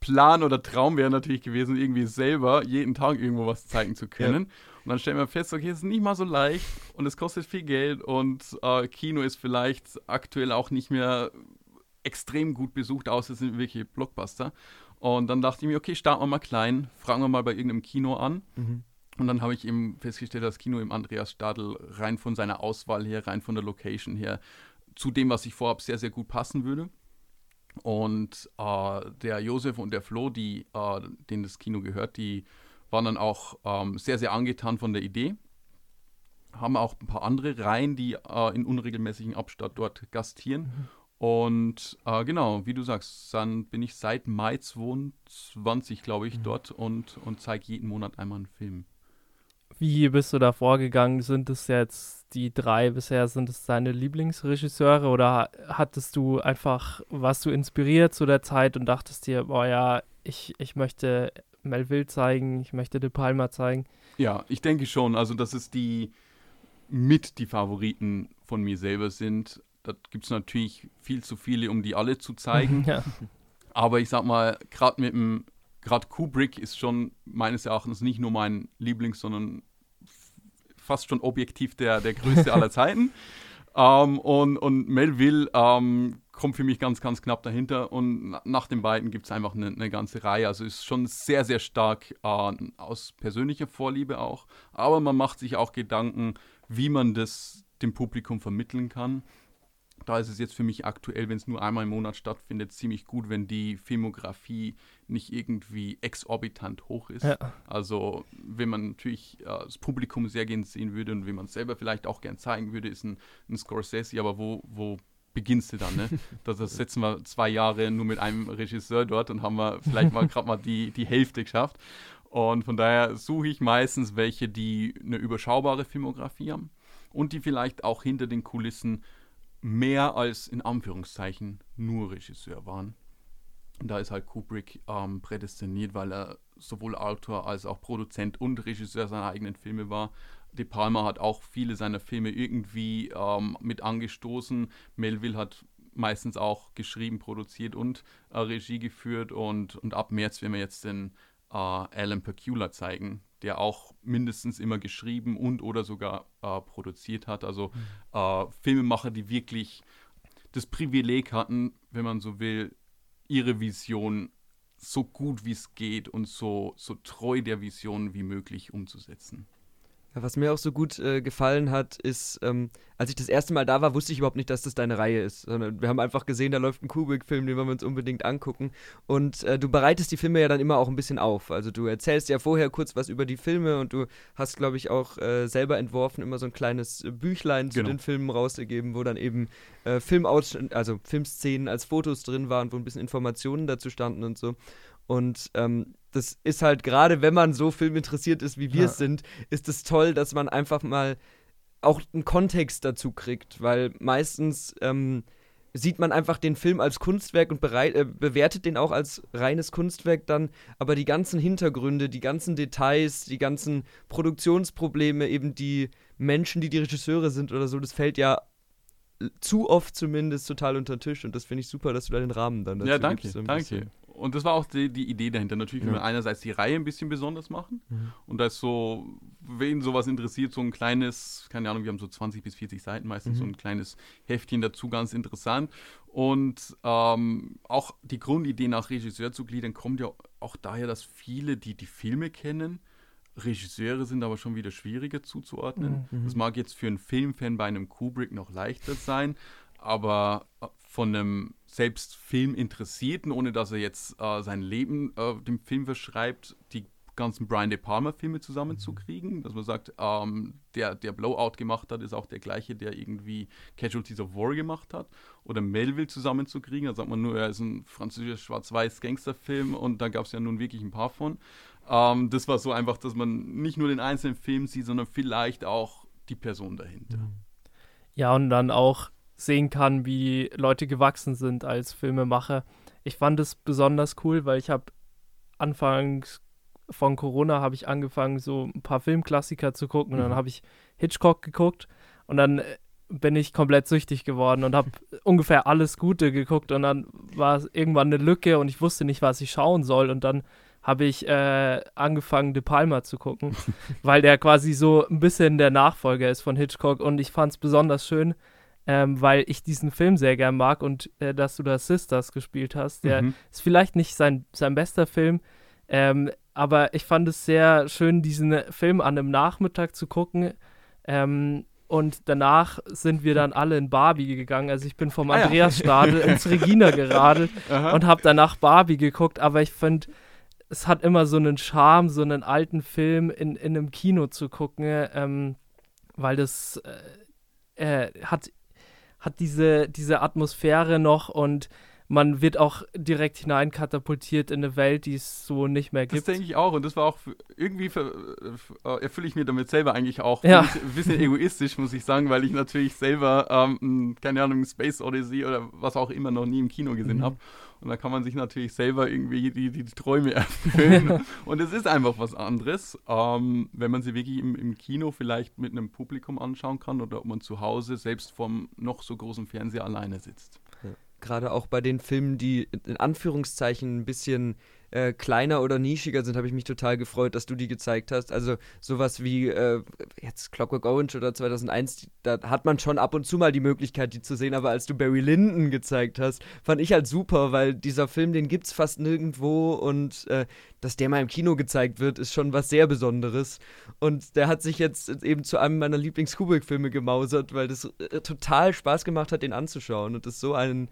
Plan oder Traum wäre natürlich gewesen, irgendwie selber jeden Tag irgendwo was zeigen zu können. Ja. Und dann stellen wir fest, okay, es ist nicht mal so leicht und es kostet viel Geld und äh, Kino ist vielleicht aktuell auch nicht mehr extrem gut besucht, außer es sind wirklich Blockbuster. Und dann dachte ich mir, okay, starten wir mal klein, fragen wir mal bei irgendeinem Kino an. Mhm. Und dann habe ich eben festgestellt, das Kino im Andreas Stadl rein von seiner Auswahl her, rein von der Location her, zu dem, was ich vorhabe, sehr, sehr gut passen würde. Und äh, der Josef und der Flo, die, äh, denen das Kino gehört, die waren dann auch ähm, sehr, sehr angetan von der Idee. Haben auch ein paar andere Reihen, die äh, in unregelmäßigen Abstand dort gastieren. Mhm. Und äh, genau, wie du sagst, dann bin ich seit Mai 22, glaube ich, mhm. dort und, und zeige jeden Monat einmal einen Film. Wie bist du da vorgegangen? Sind es jetzt die drei bisher, sind es deine Lieblingsregisseure oder hattest du einfach, warst du inspiriert zu der Zeit und dachtest dir, boah ja, ich, ich möchte Melville zeigen, ich möchte De Palma zeigen? Ja, ich denke schon. Also, dass es die mit die Favoriten von mir selber sind. Da gibt es natürlich viel zu viele, um die alle zu zeigen. (laughs) ja. Aber ich sag mal, gerade mit dem, gerade Kubrick ist schon meines Erachtens nicht nur mein Lieblings, sondern fast schon objektiv der, der größte aller Zeiten. (laughs) Ähm, und, und Melville ähm, kommt für mich ganz, ganz knapp dahinter. Und nach den beiden gibt es einfach eine, eine, ganze Reihe. Also ist schon sehr, sehr stark äh, aus persönlicher Vorliebe auch. Aber man macht sich auch Gedanken, wie man das dem Publikum vermitteln kann da ist es jetzt für mich aktuell, wenn es nur einmal im Monat stattfindet, ziemlich gut, wenn die Filmografie nicht irgendwie exorbitant hoch ist. Ja. Also, wenn man natürlich äh, das Publikum sehr gern sehen würde und wenn man es selber vielleicht auch gern zeigen würde, ist ein, ein Scorsese, aber wo, wo beginnst du dann, ne? (laughs) Das, das setzen wir zwei Jahre nur mit einem Regisseur dort und haben wir vielleicht mal (laughs) gerade mal die, die Hälfte geschafft. Und von daher suche ich meistens welche, die eine überschaubare Filmografie haben und die vielleicht auch hinter den Kulissen mehr als in Anführungszeichen nur Regisseur waren. Da ist halt Kubrick ähm, prädestiniert, weil er sowohl Autor als auch Produzent und Regisseur seiner eigenen Filme war. De Palma hat auch viele seiner Filme irgendwie ähm, mit angestoßen. Melville hat meistens auch geschrieben, produziert und äh, Regie geführt. Und, und ab März werden wir jetzt den äh, Alan Pecula zeigen, der auch mindestens immer geschrieben und oder sogar äh, produziert hat. Also mhm. äh, Filmemacher, die wirklich das Privileg hatten, wenn man so will, ihre Vision so gut wie es geht und so, so treu der Vision wie möglich umzusetzen. Was mir auch so gut äh, gefallen hat, ist, ähm, als ich das erste Mal da war, wusste ich überhaupt nicht, dass das deine Reihe ist. Sondern wir haben einfach gesehen, da läuft ein Kubrick-Film, den wollen wir uns unbedingt angucken. Und äh, du bereitest die Filme ja dann immer auch ein bisschen auf. Also du erzählst ja vorher kurz was über die Filme und du hast, glaube ich, auch äh, selber entworfen, immer so ein kleines Büchlein zu genau. den Filmen rausgegeben, wo dann eben äh, Filmausschnitte, also Filmszenen als Fotos drin waren, wo ein bisschen Informationen dazu standen und so. Und ähm, das ist halt gerade, wenn man so filminteressiert ist, wie wir es sind, ist es toll, dass man einfach mal auch einen Kontext dazu kriegt, weil meistens ähm, sieht man einfach den Film als Kunstwerk und bereit, äh, bewertet den auch als reines Kunstwerk dann, aber die ganzen Hintergründe, die ganzen Details, die ganzen Produktionsprobleme, eben die Menschen, die die Regisseure sind oder so, das fällt ja zu oft zumindest total unter Tisch und das finde ich super, dass du da den Rahmen dann dazu Ja, danke, danke. Und das war auch die, die Idee dahinter. Natürlich ja. will man einerseits die Reihe ein bisschen besonders machen. Mhm. Und da ist so, wen sowas interessiert, so ein kleines, keine Ahnung, wir haben so 20 bis 40 Seiten meistens, mhm. so ein kleines Heftchen dazu, ganz interessant. Und ähm, auch die Grundidee nach Regisseur zu gliedern kommt ja auch daher, dass viele, die die Filme kennen, Regisseure sind aber schon wieder schwieriger zuzuordnen. Mhm. Das mag jetzt für einen Filmfan bei einem Kubrick noch leichter sein, aber äh, von einem selbst Filminteressierten, ohne dass er jetzt äh, sein Leben äh, dem Film verschreibt, die ganzen Brian De Palma-Filme zusammenzukriegen. Dass man sagt, ähm, der, der Blowout gemacht hat, ist auch der gleiche, der irgendwie Casualties of War gemacht hat. Oder Melville zusammenzukriegen. Da sagt man nur, er ist ein französischer schwarz-weiß Gangsterfilm und da gab es ja nun wirklich ein paar von. Ähm, das war so einfach, dass man nicht nur den einzelnen Film sieht, sondern vielleicht auch die Person dahinter. Ja, und dann auch sehen kann, wie Leute gewachsen sind als Filmemacher. Ich fand es besonders cool, weil ich habe anfangs von Corona habe ich angefangen, so ein paar Filmklassiker zu gucken. Und dann mhm. habe ich Hitchcock geguckt und dann äh, bin ich komplett süchtig geworden und habe ungefähr alles Gute geguckt und dann war es irgendwann eine Lücke und ich wusste nicht, was ich schauen soll und dann habe ich äh, angefangen, De Palma zu gucken, (laughs) weil der quasi so ein bisschen der Nachfolger ist von Hitchcock und ich fand es besonders schön, ähm, weil ich diesen Film sehr gern mag und äh, dass du da Sisters gespielt hast. Der Mhm. ist vielleicht nicht sein, sein bester Film, ähm, aber ich fand es sehr schön, diesen Film an einem Nachmittag zu gucken. Ähm, und danach sind wir dann alle in Barbie gegangen. Also ich bin vom Ah ja. Andreasstadel (laughs) ins Regina geradelt und habe danach Barbie geguckt. Aber ich finde, es hat immer so einen Charme, so einen alten Film in, in einem Kino zu gucken, ähm, weil das äh, äh, hat, hat diese, diese Atmosphäre noch und man wird auch direkt hineinkatapultiert in eine Welt, die es so nicht mehr Das gibt. denke ich auch und das war auch irgendwie äh, erfülle ich mir damit selber eigentlich auch. Ja. Ein bisschen egoistisch, muss ich sagen, weil ich natürlich selber, ähm, keine Ahnung, Space Odyssey oder was auch immer noch nie im Kino gesehen Mhm. habe. Und da kann man sich natürlich selber irgendwie die, die, die Träume (laughs) erfüllen. und es ist einfach was anderes, ähm, wenn man sie wirklich im, im Kino vielleicht mit einem Publikum anschauen kann oder ob man zu Hause selbst vom noch so großen Fernseher alleine sitzt. Gerade auch bei den Filmen, die in Anführungszeichen ein bisschen äh, kleiner oder nischiger sind, habe ich mich total gefreut, dass du die gezeigt hast. Also sowas wie äh, jetzt Clockwork Orange oder 2001, die, da hat man schon ab und zu mal die Möglichkeit, die zu sehen. Aber als du Barry Lyndon gezeigt hast, fand ich halt super, weil dieser Film, den gibt es fast nirgendwo und äh, dass der mal im Kino gezeigt wird, ist schon was sehr Besonderes. Und der hat sich jetzt eben zu einem meiner Lieblings-Kubrick-Filme gemausert, weil das äh, total Spaß gemacht hat, den anzuschauen und das so ein,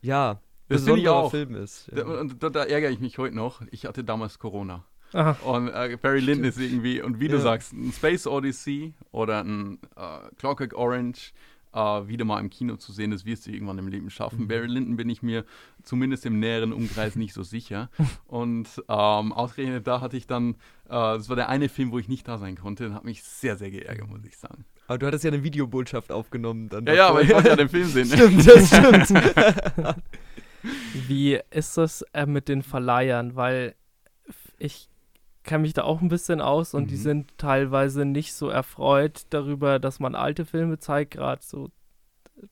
ja, Das besonderer. Film ist. Da, Ja. und da, da ärgere ich mich heute noch. Ich hatte damals Corona. Aha. Und äh, Barry Lyndon ist irgendwie, und wie du Ja. sagst, ein Space Odyssey oder ein äh, Clockwork Orange äh, wieder mal im Kino zu sehen, das wirst du irgendwann im Leben schaffen. Mhm. Barry Lyndon bin ich mir zumindest im näheren Umkreis nicht so sicher. (laughs) Und ähm, ausgerechnet da hatte ich dann, äh, das war der eine Film, wo ich nicht da sein konnte, und hat mich sehr, sehr geärgert, muss ich sagen. Aber du hattest ja eine Videobotschaft aufgenommen dann. Ja, ja, aber ich davor. wollte ja den Film sehen. (laughs) Stimmt, das stimmt. (laughs) Wie ist das äh, mit den Verleihern? Weil ich kenne mich da auch ein bisschen aus und die Mhm. sind teilweise nicht so erfreut darüber, dass man alte Filme zeigt, gerade so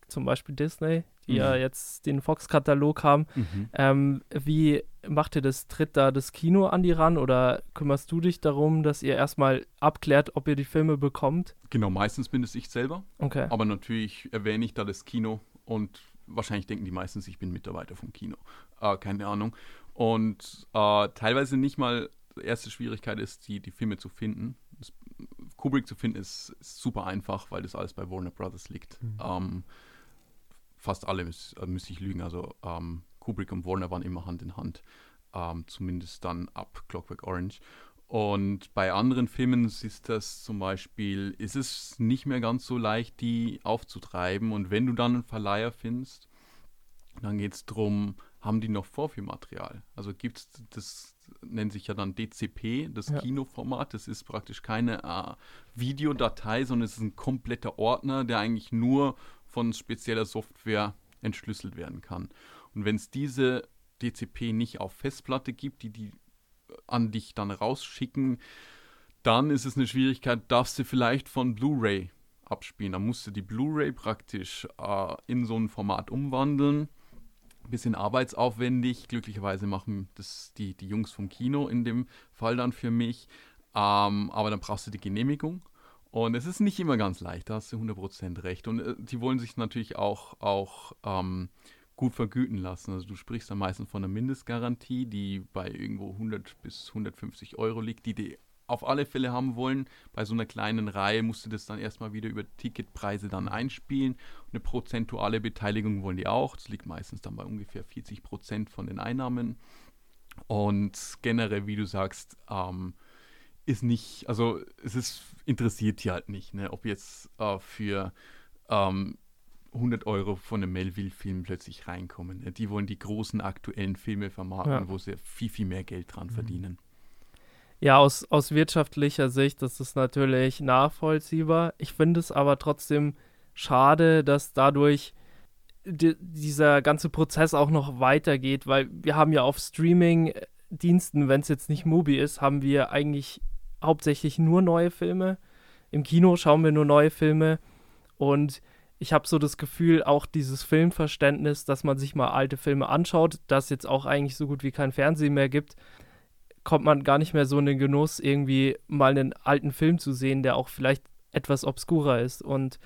zum Beispiel Disney, die ja Mhm. jetzt den Fox-Katalog haben. Mhm. Ähm, wie macht ihr das? Tritt da das Kino an die ran oder kümmerst du dich darum, dass ihr erstmal abklärt, ob ihr die Filme bekommt? Genau, meistens bin es ich selber. Okay. Aber natürlich erwähne ich da das Kino und wahrscheinlich denken die meistens, ich bin Mitarbeiter vom Kino. Äh, keine Ahnung. Und äh, teilweise nicht mal, die erste Schwierigkeit ist, die, die Filme zu finden. Das, Kubrick zu finden ist, ist super einfach, weil das alles bei Warner Brothers liegt. Mhm. Ähm, fast alle müß, äh, müsste ich lügen. Also ähm, Kubrick und Warner waren immer Hand in Hand. Ähm, zumindest dann ab Clockwork Orange. Und bei anderen Filmen ist das zum Beispiel, ist es nicht mehr ganz so leicht, die aufzutreiben. Und wenn du dann einen Verleiher findest, dann geht es darum, haben die noch Vorführmaterial? Also gibt es, das nennt sich ja dann DCP, das Ja. Kinoformat. Das ist praktisch keine äh, Videodatei, sondern es ist ein kompletter Ordner, der eigentlich nur von spezieller Software entschlüsselt werden kann. Und wenn es diese DCP nicht auf Festplatte gibt, die die an dich dann rausschicken, dann ist es eine Schwierigkeit, darfst du vielleicht von Blu-ray abspielen. Dann musst du die Blu-ray praktisch äh, in so ein Format umwandeln. Bisschen arbeitsaufwendig. Glücklicherweise machen das die, die Jungs vom Kino in dem Fall dann für mich. Ähm, aber dann brauchst du die Genehmigung. Und es ist nicht immer ganz leicht, da hast du 100% recht. Und äh, die wollen sich natürlich auch, auch ähm, gut vergüten lassen. Also du sprichst dann meistens von einer Mindestgarantie, die bei irgendwo 100 bis 150 Euro liegt, die die auf alle Fälle haben wollen. Bei so einer kleinen Reihe musst du das dann erstmal wieder über Ticketpreise dann einspielen. Eine prozentuale Beteiligung wollen die auch. Das liegt meistens dann bei ungefähr 40 Prozent von den Einnahmen. Und generell, wie du sagst, ähm, ist nicht, also es ist interessiert die halt nicht, ne? ob jetzt äh, für ähm, 100 Euro von einem Melville-Film plötzlich reinkommen. Die wollen die großen aktuellen Filme vermarkten, Ja. wo sie viel, viel mehr Geld dran verdienen. Ja, aus, aus wirtschaftlicher Sicht ist es natürlich nachvollziehbar. Ich finde es aber trotzdem schade, dass dadurch di dieser ganze Prozess auch noch weitergeht, weil wir haben ja auf Streaming-Diensten, wenn es jetzt nicht Mubi ist, haben wir eigentlich hauptsächlich nur neue Filme. Im Kino schauen wir nur neue Filme und ich habe so das Gefühl, auch dieses Filmverständnis, dass man sich mal alte Filme anschaut, das jetzt auch eigentlich so gut wie kein Fernsehen mehr gibt, kommt man gar nicht mehr so in den Genuss, irgendwie mal einen alten Film zu sehen, der auch vielleicht etwas obskurer ist. Und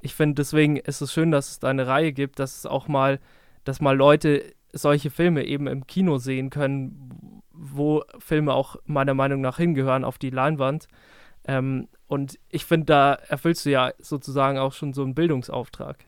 ich finde, deswegen ist es schön, dass es da eine Reihe gibt, dass es auch mal, dass mal Leute solche Filme eben im Kino sehen können, wo Filme auch meiner Meinung nach hingehören auf die Leinwand. Ähm, und ich finde, da erfüllst du ja sozusagen auch schon so einen Bildungsauftrag.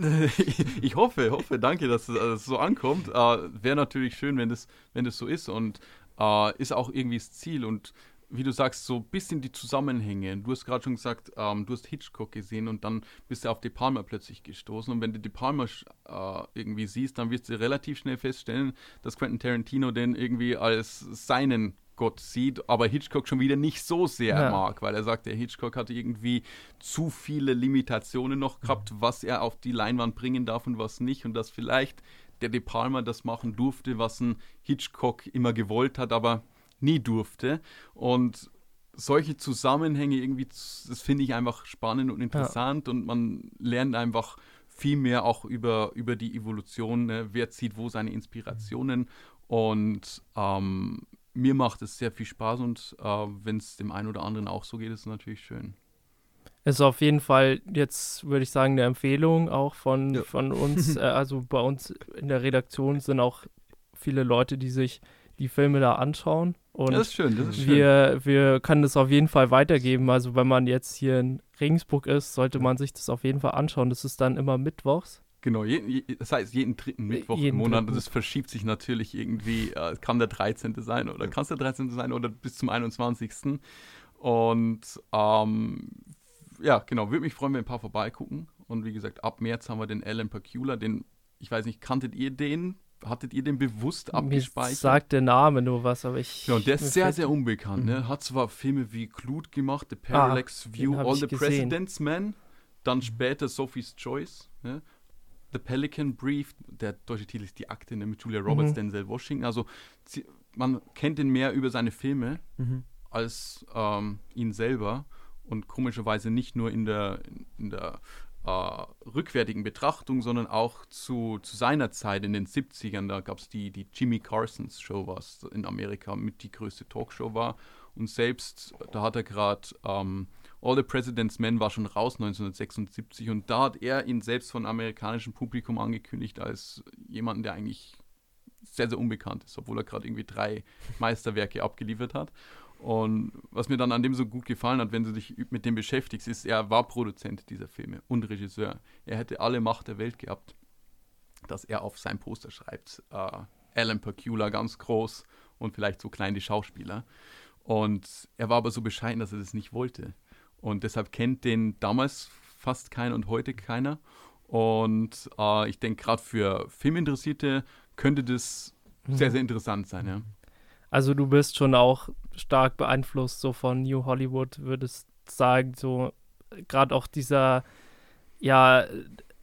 (laughs) ich hoffe, hoffe, danke, dass es so ankommt. Äh, Wäre natürlich schön, wenn das, wenn das so ist und äh, ist auch irgendwie das Ziel. Und wie du sagst, so ein bisschen die Zusammenhänge. Du hast gerade schon gesagt, ähm, du hast Hitchcock gesehen und dann bist du auf De Palma plötzlich gestoßen. Und wenn du De Palma äh, irgendwie siehst, dann wirst du relativ schnell feststellen, dass Quentin Tarantino den irgendwie als seinen Gott sieht, aber Hitchcock schon wieder nicht so sehr ja. mag, weil er sagt, der Hitchcock hatte irgendwie zu viele Limitationen noch gehabt, was er auf die Leinwand bringen darf und was nicht. Und dass vielleicht der De Palma das machen durfte, was ein Hitchcock immer gewollt hat, aber nie durfte. Und solche Zusammenhänge irgendwie, das finde ich einfach spannend und interessant ja. und man lernt einfach viel mehr auch über, über die Evolution, ne? wer zieht wo seine Inspirationen und ähm, mir macht es sehr viel Spaß und äh, wenn es dem einen oder anderen auch so geht, ist es natürlich schön. Ist auf jeden Fall jetzt, würde ich sagen, eine Empfehlung auch von, ja. von uns. (laughs) äh, also bei uns in der Redaktion sind auch viele Leute, die sich die Filme da anschauen. Und das ist schön, das ist schön. Wir, wir können das auf jeden Fall weitergeben. Also wenn man jetzt hier in Regensburg ist, sollte man sich das auf jeden Fall anschauen. Das ist dann immer mittwochs. Genau, je, das heißt jeden dritten Mittwoch jeden im Monat. Das verschiebt sich natürlich irgendwie. Äh, kann der 13. sein oder kann es der 13. sein oder bis zum 21. Und ähm, ja, genau, würde mich freuen, wenn ein paar vorbeigucken. Und wie gesagt, ab März haben wir den Alan Pacula, den, ich weiß nicht, kanntet ihr den? Hattet ihr den bewusst abgespeichert? Mir sagt der Name nur was, aber ich. Genau, der ist sehr, sehr unbekannt. Ne? Mhm. Hat zwar Filme wie Clute gemacht, The Parallax ah, View, All the gesehen. President's Men, dann später Sophie's Choice. Ne? The Pelican Brief, der deutsche Titel ist Die Akte ne, mit Julia Roberts, mhm. Denzel Washington. Also sie, man kennt ihn mehr über seine Filme mhm. als ähm, ihn selber und komischerweise nicht nur in der, in der äh, rückwärtigen Betrachtung, sondern auch zu, zu seiner Zeit in den 70ern. Da gab es die, die Jimmy Carsons Show, was in Amerika mit die größte Talkshow war. Und selbst, da hat er gerade ähm, All the President's Men war schon raus 1976 und da hat er ihn selbst von amerikanischem Publikum angekündigt als jemanden, der eigentlich sehr, sehr unbekannt ist, obwohl er gerade irgendwie drei Meisterwerke abgeliefert hat. Und was mir dann an dem so gut gefallen hat, wenn du dich mit dem beschäftigst, ist, er war Produzent dieser Filme und Regisseur. Er hätte alle Macht der Welt gehabt, dass er auf sein Poster schreibt. Uh, Alan Pacula ganz groß und vielleicht so klein die Schauspieler. Und er war aber so bescheiden, dass er das nicht wollte. Und deshalb kennt den damals fast keiner und heute keiner. Und äh, ich denke, gerade für Filminteressierte könnte das mhm. sehr, sehr interessant sein. Ja. Also du bist schon auch stark beeinflusst so von New Hollywood, würdest sagen, so gerade auch dieser ja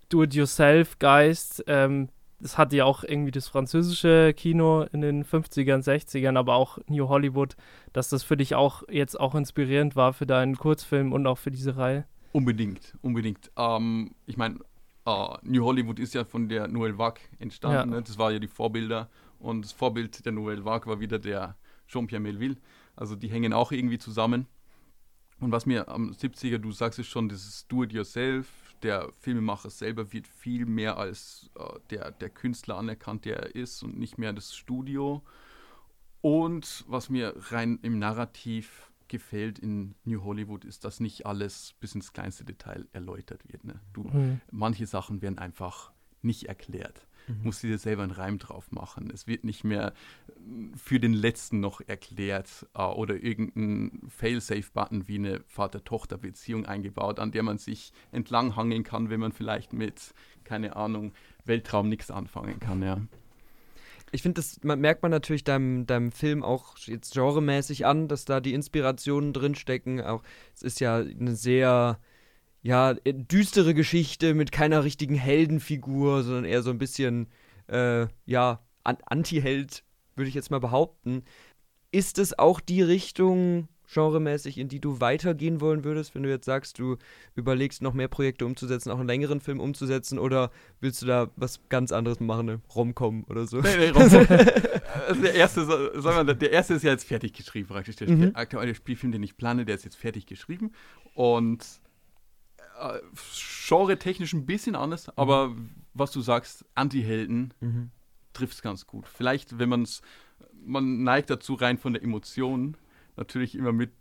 Do-it-yourself-Geist, ähm, das hatte ja auch irgendwie das französische Kino in den 50ern, 60ern, aber auch New Hollywood, dass das für dich auch jetzt auch inspirierend war für deinen Kurzfilm und auch für diese Reihe? Unbedingt, unbedingt. Ähm, ich meine, äh, New Hollywood ist ja von der Nouvelle Vague entstanden. Ja. Ne? Das war ja die Vorbilder. Und das Vorbild der Nouvelle Vague war wieder der Jean-Pierre Melville. Also die hängen auch irgendwie zusammen. Und was mir am 70er, du sagst es schon, dieses Do-it-yourself, der Filmemacher selber wird viel mehr als äh, der, der Künstler anerkannt, der er ist und nicht mehr das Studio. Und was mir rein im Narrativ gefällt in New Hollywood, ist, dass nicht alles bis ins kleinste Detail erläutert wird. Ne? Du, mhm. Manche Sachen werden einfach nicht erklärt mhm. musst du dir selber einen Reim drauf machen. Es wird nicht mehr für den letzten noch erklärt äh, oder irgendein Fail-Safe-Button wie eine Vater-Tochter-Beziehung eingebaut, an der man sich entlanghangeln kann, wenn man vielleicht mit, keine Ahnung, Weltraum nichts anfangen kann, ja. Ich finde, das merkt man natürlich deinem, deinem Film auch jetzt genremäßig an, dass da die Inspirationen drinstecken. Auch es ist ja eine sehr ja, äh, düstere Geschichte mit keiner richtigen Heldenfigur, sondern eher so ein bisschen, äh, ja, An Anti-Held, würde ich jetzt mal behaupten. Ist es auch die Richtung genremäßig, in die du weitergehen wollen würdest, wenn du jetzt sagst, du überlegst noch mehr Projekte umzusetzen, auch einen längeren Film umzusetzen, oder willst du da was ganz anderes machen, ne? Romcom oder so? Nee, nee, Romcom. also (laughs) der erste, sagen wir, der erste ist ja jetzt fertig geschrieben, praktisch. Der mhm. aktuelle Spielfilm, den ich plane, der ist jetzt fertig geschrieben. Und äh, genre-technisch ein bisschen anders, aber was du sagst, Anti-Helden Mhm. trifft es ganz gut. Vielleicht, wenn man es, man neigt dazu rein von der Emotion, natürlich immer mit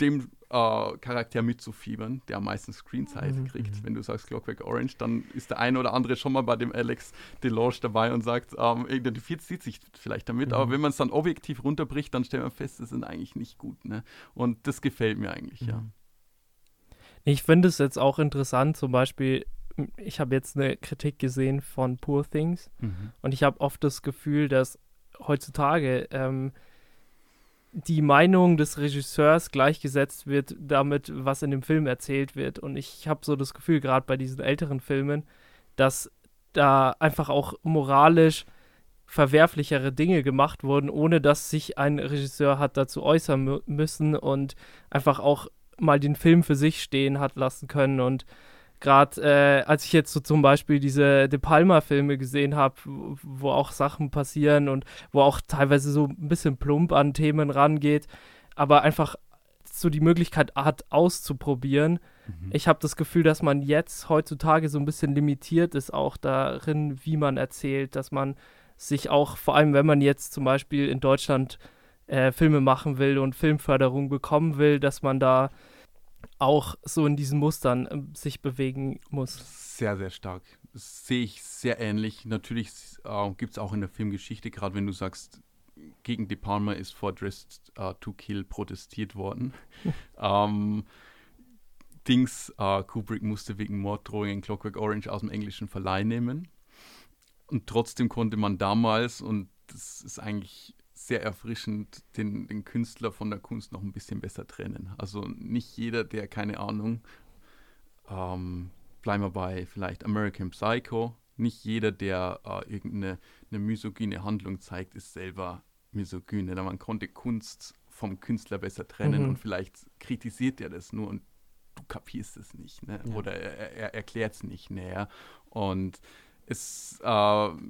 dem äh, Charakter mitzufiebern, der am meisten Screenzeit Mhm. kriegt. Wenn du sagst Clockwork Orange, dann ist der eine oder andere schon mal bei dem Alex Deloge dabei und sagt, ähm, identifiziert sich vielleicht damit. Mhm. Aber wenn man es dann objektiv runterbricht, dann stellt man fest, das sind eigentlich nicht gut. Ne? Und das gefällt mir eigentlich, ja. Ich finde es jetzt auch interessant, zum Beispiel, ich habe jetzt eine Kritik gesehen von Poor Things Mhm. und ich habe oft das Gefühl, dass heutzutage ähm, die Meinung des Regisseurs gleichgesetzt wird damit, was in dem Film erzählt wird. Und ich habe so das Gefühl, gerade bei diesen älteren Filmen, dass da einfach auch moralisch verwerflichere Dinge gemacht wurden, ohne dass sich ein Regisseur hat dazu äußern mü müssen und einfach auch mal den Film für sich stehen hat lassen können. Und gerade äh, als ich jetzt so zum Beispiel diese De Palma-Filme gesehen habe, wo, auch Sachen passieren und wo auch teilweise so ein bisschen plump an Themen rangeht, aber einfach so die Möglichkeit hat, auszuprobieren. Mhm. Ich habe das Gefühl, dass man jetzt heutzutage so ein bisschen limitiert ist, auch darin, wie man erzählt, dass man sich auch, vor allem wenn man jetzt zum Beispiel in Deutschland äh, Filme machen will und Filmförderung bekommen will, dass man da auch so in diesen Mustern äh, sich bewegen muss. Sehr, sehr stark. Das sehe ich sehr ähnlich. Natürlich äh, gibt es auch in der Filmgeschichte, gerade wenn du sagst, gegen De Palma ist vor Dressed uh, to Kill protestiert worden. (laughs) ähm, Dings, äh, Kubrick musste wegen Morddrohungen Clockwork Orange aus dem englischen Verleih nehmen. Und trotzdem konnte man damals, und das ist eigentlich sehr erfrischend, den, den Künstler von der Kunst noch ein bisschen besser trennen. Also nicht jeder, der, keine Ahnung, ähm, bleiben wir bei vielleicht American Psycho, nicht jeder, der äh, irgendeine eine misogyne Handlung zeigt, ist selber misogyne. Da man konnte Kunst vom Künstler besser trennen Mhm. und vielleicht kritisiert er das nur und du kapierst es nicht, ne? Ja. Oder er, er erklärt es nicht näher. Und es, äh,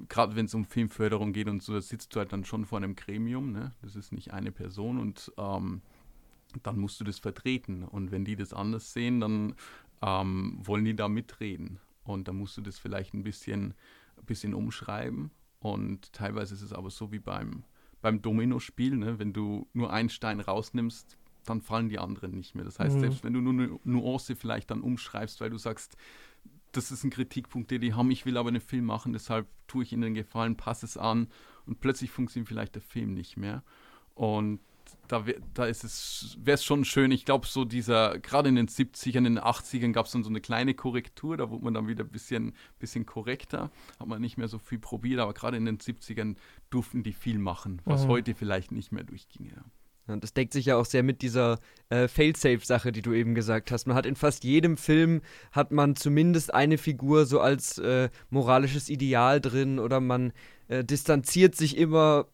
gerade wenn es um Filmförderung geht und so, da sitzt du halt dann schon vor einem Gremium, ne? Das ist nicht eine Person und ähm, dann musst du das vertreten. Und wenn die das anders sehen, dann ähm, wollen die da mitreden. Und dann musst du das vielleicht ein bisschen, ein bisschen umschreiben. Und teilweise ist es aber so wie beim, beim Domino-Spiel, ne? wenn du nur einen Stein rausnimmst, dann fallen die anderen nicht mehr. Das heißt, Mhm. selbst wenn du nur eine Nuance vielleicht dann umschreibst, weil du sagst, das ist ein Kritikpunkt, den die haben, ich will aber einen Film machen, deshalb tue ich ihnen den Gefallen, passe es an und plötzlich funktioniert vielleicht der Film nicht mehr. Und da, wär, da ist es, wäre es schon schön, ich glaube, so dieser, gerade in den 70ern, in den 80ern gab es dann so eine kleine Korrektur, da wurde man dann wieder ein bisschen, bisschen korrekter, hat man nicht mehr so viel probiert, aber gerade in den 70ern durften die viel machen, was Mhm. heute vielleicht nicht mehr durchginge. Ja, das deckt sich ja auch sehr mit dieser äh, Failsafe-Sache, die du eben gesagt hast. Man hat in fast jedem Film hat man zumindest eine Figur so als äh, moralisches Ideal drin oder man äh, distanziert sich immer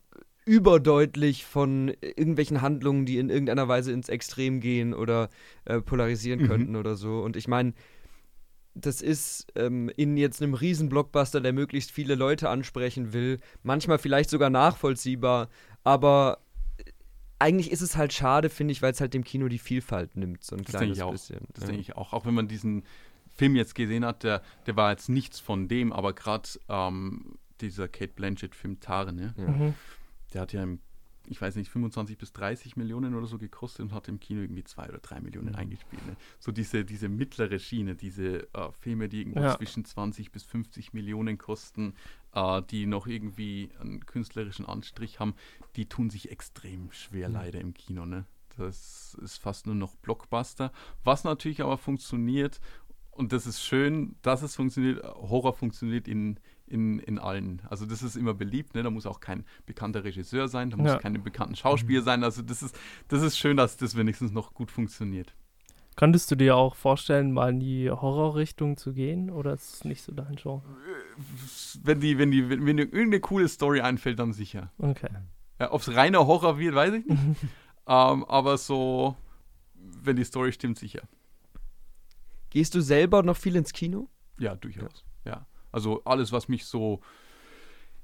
überdeutlich von irgendwelchen Handlungen, die in irgendeiner Weise ins Extrem gehen oder äh, polarisieren Mhm. könnten oder so. Und ich meine, das ist ähm, in jetzt einem Riesen-Blockbuster, der möglichst viele Leute ansprechen will, manchmal vielleicht sogar nachvollziehbar, aber eigentlich ist es halt schade, finde ich, weil es halt dem Kino die Vielfalt nimmt, so ein Das denke kleines ich auch. bisschen. Das ja. denke ich auch. Auch wenn man diesen Film jetzt gesehen hat, der, der war jetzt nichts von dem, aber gerade ähm, dieser Kate Blanchett-Film Tare, ne? Ja. Mhm. der hat ja, im, ich weiß nicht, 25 bis 30 Millionen oder so gekostet und hat im Kino irgendwie zwei oder drei Millionen Mhm. eingespielt. Ne? So diese, diese mittlere Schiene, diese äh, Filme, die irgendwo Ja. zwischen 20 bis 50 Millionen kosten, äh, die noch irgendwie einen künstlerischen Anstrich haben, die tun sich extrem schwer Mhm. leider im Kino. Ne? Das ist fast nur noch Blockbuster. Was natürlich aber funktioniert, und das ist schön, dass es funktioniert, Horror funktioniert in, in, in allen. Also das ist immer beliebt, ne? da muss auch kein bekannter Regisseur sein, da muss Ja. keine bekannten Schauspieler sein. Also das ist, das ist schön, dass das wenigstens noch gut funktioniert. Könntest du dir auch vorstellen, mal in die Horrorrichtung zu gehen oder ist es nicht so dein Genre? Wenn die, wenn die, wenn mir irgendeine coole Story einfällt, dann sicher. Okay. Ja, Ob es reiner Horror wird, weiß ich nicht. (laughs) ähm, aber so, wenn die Story stimmt, sicher. Gehst du selber noch viel ins Kino? Ja, durchaus. Ja. Also alles, was mich so